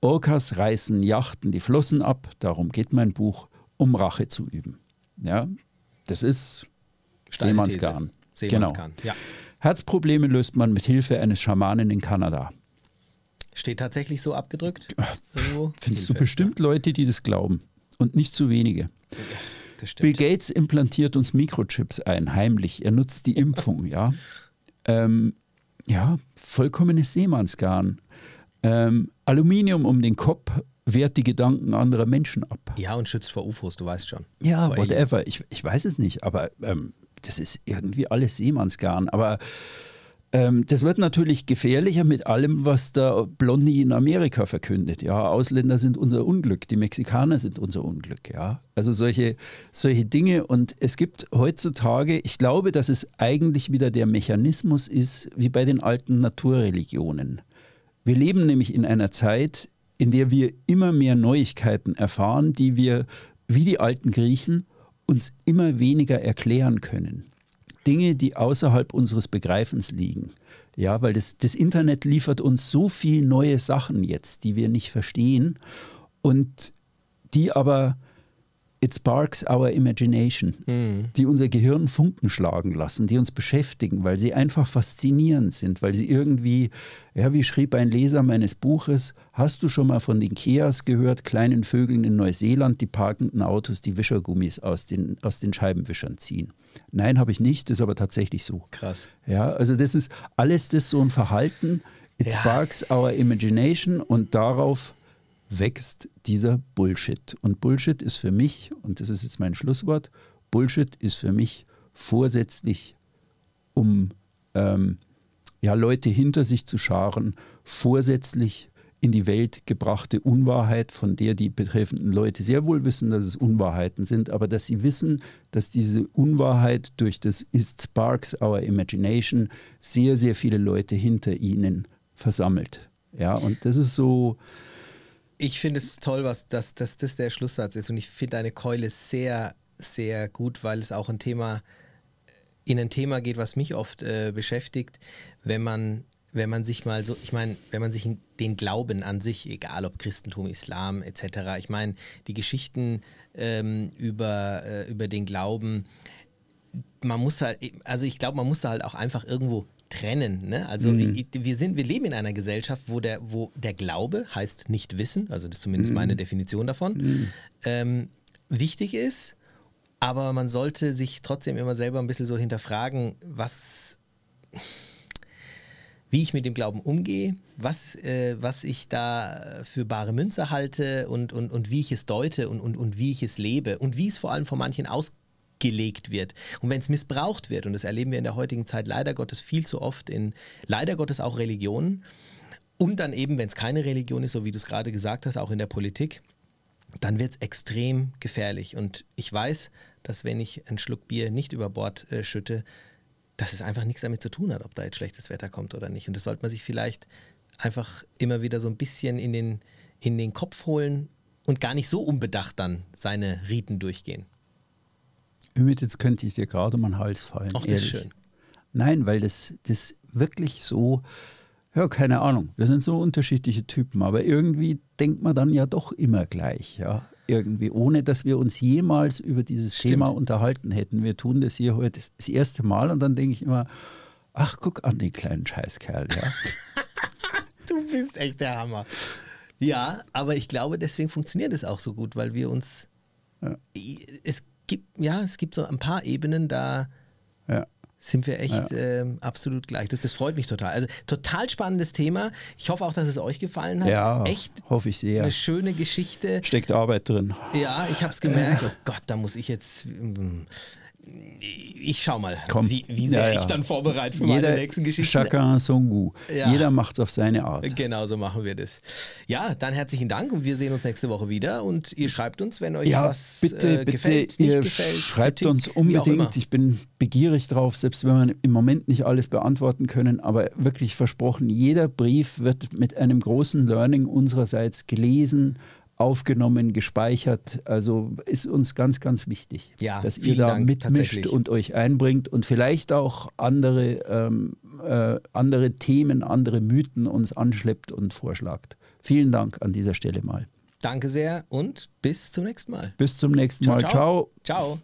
Orcas reißen Yachten die Flossen ab, darum geht mein Buch, um Rache zu üben. Ja, das ist Seemannsgarn. Seemannsgarn. Genau. Ja. Herzprobleme löst man mit Hilfe eines Schamanen in Kanada. Steht tatsächlich so abgedrückt? So Findest Hilfe. du bestimmt Leute, die das glauben. Und nicht zu wenige. Ja, Bill Gates implantiert uns Mikrochips ein, heimlich. Er nutzt die Impfung, ja. *laughs* Ähm, ja, vollkommenes Seemannsgarn. Ähm, Aluminium um den Kopf wehrt die Gedanken anderer Menschen ab. Ja, und schützt vor UFOs, du weißt schon. Ja, vor whatever. Ich, ich weiß es nicht, aber ähm, das ist irgendwie alles Seemannsgarn. Aber ähm, das wird natürlich gefährlicher mit allem, was der Blondie in Amerika verkündet. Ja, Ausländer sind unser Unglück, die Mexikaner sind unser Unglück. Ja, also solche, solche Dinge. Und es gibt heutzutage, ich glaube, dass es eigentlich wieder der Mechanismus ist, wie bei den alten Naturreligionen. Wir leben nämlich in einer Zeit, in der wir immer mehr Neuigkeiten erfahren, die wir, wie die alten Griechen, uns immer weniger erklären können. Dinge, die außerhalb unseres Begreifens liegen. Ja, weil das, das Internet liefert uns so viele neue Sachen jetzt, die wir nicht verstehen und die aber it sparks our imagination, mhm. die unser Gehirn Funken schlagen lassen, die uns beschäftigen, weil sie einfach faszinierend sind, weil sie irgendwie, ja, wie schrieb ein Leser meines Buches, hast du schon mal von den Keas gehört, kleinen Vögeln in Neuseeland, die parkenden Autos die Wischergummis aus den, aus den Scheibenwischern ziehen? Nein, habe ich nicht, das ist aber tatsächlich so. Krass. Ja, also das ist alles das so ein Verhalten, it ja. sparks our imagination und darauf wächst dieser Bullshit. Und Bullshit ist für mich, und das ist jetzt mein Schlusswort, Bullshit ist für mich vorsätzlich, um ähm, ja, Leute hinter sich zu scharen, vorsätzlich in die Welt gebrachte Unwahrheit, von der die betreffenden Leute sehr wohl wissen, dass es Unwahrheiten sind, aber dass sie wissen, dass diese Unwahrheit durch das It Sparks Our Imagination sehr, sehr viele Leute hinter ihnen versammelt. Ja, und das ist so, ich finde es toll, was dass, dass das der Schlusssatz ist. Und ich finde deine Keule sehr, sehr gut, weil es auch ein Thema in ein Thema geht, was mich oft äh, beschäftigt, wenn man, wenn man sich mal so, ich meine, wenn man sich den Glauben an sich, egal ob Christentum, Islam etc., ich meine, die Geschichten ähm, über, äh, über den Glauben, man muss halt, also ich glaube, man muss da halt auch einfach irgendwo trennen. Ne? Also mhm. wir sind, wir leben in einer Gesellschaft, wo der, wo der Glaube heißt nicht wissen, also das ist zumindest mhm. meine Definition davon, mhm. ähm, wichtig ist, aber man sollte sich trotzdem immer selber ein bisschen so hinterfragen, was wie ich mit dem Glauben umgehe, was, äh, was ich da für bare Münze halte und, und, und wie ich es deute und, und, und wie ich es lebe und wie es vor allem von manchen ausgeht gelegt wird. Und wenn es missbraucht wird, und das erleben wir in der heutigen Zeit leider Gottes viel zu oft in leider Gottes auch Religionen und dann eben, wenn es keine Religion ist, so wie du es gerade gesagt hast, auch in der Politik, dann wird es extrem gefährlich. Und ich weiß, dass wenn ich einen Schluck Bier nicht über Bord äh, schütte, dass es einfach nichts damit zu tun hat, ob da jetzt schlechtes Wetter kommt oder nicht. Und das sollte man sich vielleicht einfach immer wieder so ein bisschen in den, in den Kopf holen und gar nicht so unbedacht dann seine Riten durchgehen. Ümit, jetzt könnte ich dir gerade um den Hals fallen. Ach, das ehrlich. ist schön. Nein, weil das, das wirklich so, ja, keine Ahnung, wir sind so unterschiedliche Typen, aber irgendwie denkt man dann ja doch immer gleich, ja, irgendwie, ohne dass wir uns jemals über dieses Stimmt. Thema unterhalten hätten. Wir tun das hier heute das erste Mal und dann denke ich immer, ach, guck an den kleinen Scheißkerl, ja. *laughs* du bist echt der Hammer. Ja, aber ich glaube, deswegen funktioniert es auch so gut, weil wir uns. Ja. Es gibt, ja, es gibt so ein paar Ebenen, da ja. Sind wir echt ja. äh, absolut gleich. Das, das freut mich total. Also total spannendes Thema. Ich hoffe auch, dass es euch gefallen hat. Ja, echt hoffe ich sehr. Eine schöne Geschichte. Steckt Arbeit drin. Ja, ich habe es gemerkt. *laughs* Oh Gott, da muss ich jetzt ich schau mal, Komm. wie, wie sehr ja, ja. ich dann vorbereite für Jeder, meine nächsten Geschichten. Chacun son goût. Ja. Jeder macht es auf seine Art. Genau so machen wir das. Ja, dann herzlichen Dank und wir sehen uns nächste Woche wieder und ihr schreibt uns, wenn euch was bitte, äh, gefällt, bitte, ihr gefällt. Schreibt Kritik, uns unbedingt. Ich bin begierig drauf, selbst wenn wir im Moment nicht alles beantworten können, aber wirklich versprochen, jeder Brief wird mit einem großen Learning unsererseits gelesen aufgenommen, gespeichert. Also ist uns ganz, ganz wichtig, ja, dass ihr da Dank, mitmischt und euch einbringt und vielleicht auch andere, ähm, äh, andere Themen, andere Mythen uns anschleppt und vorschlagt. Vielen Dank an dieser Stelle mal. Danke sehr und bis zum nächsten Mal. Bis zum nächsten Mal. ciao. Ciao. ciao.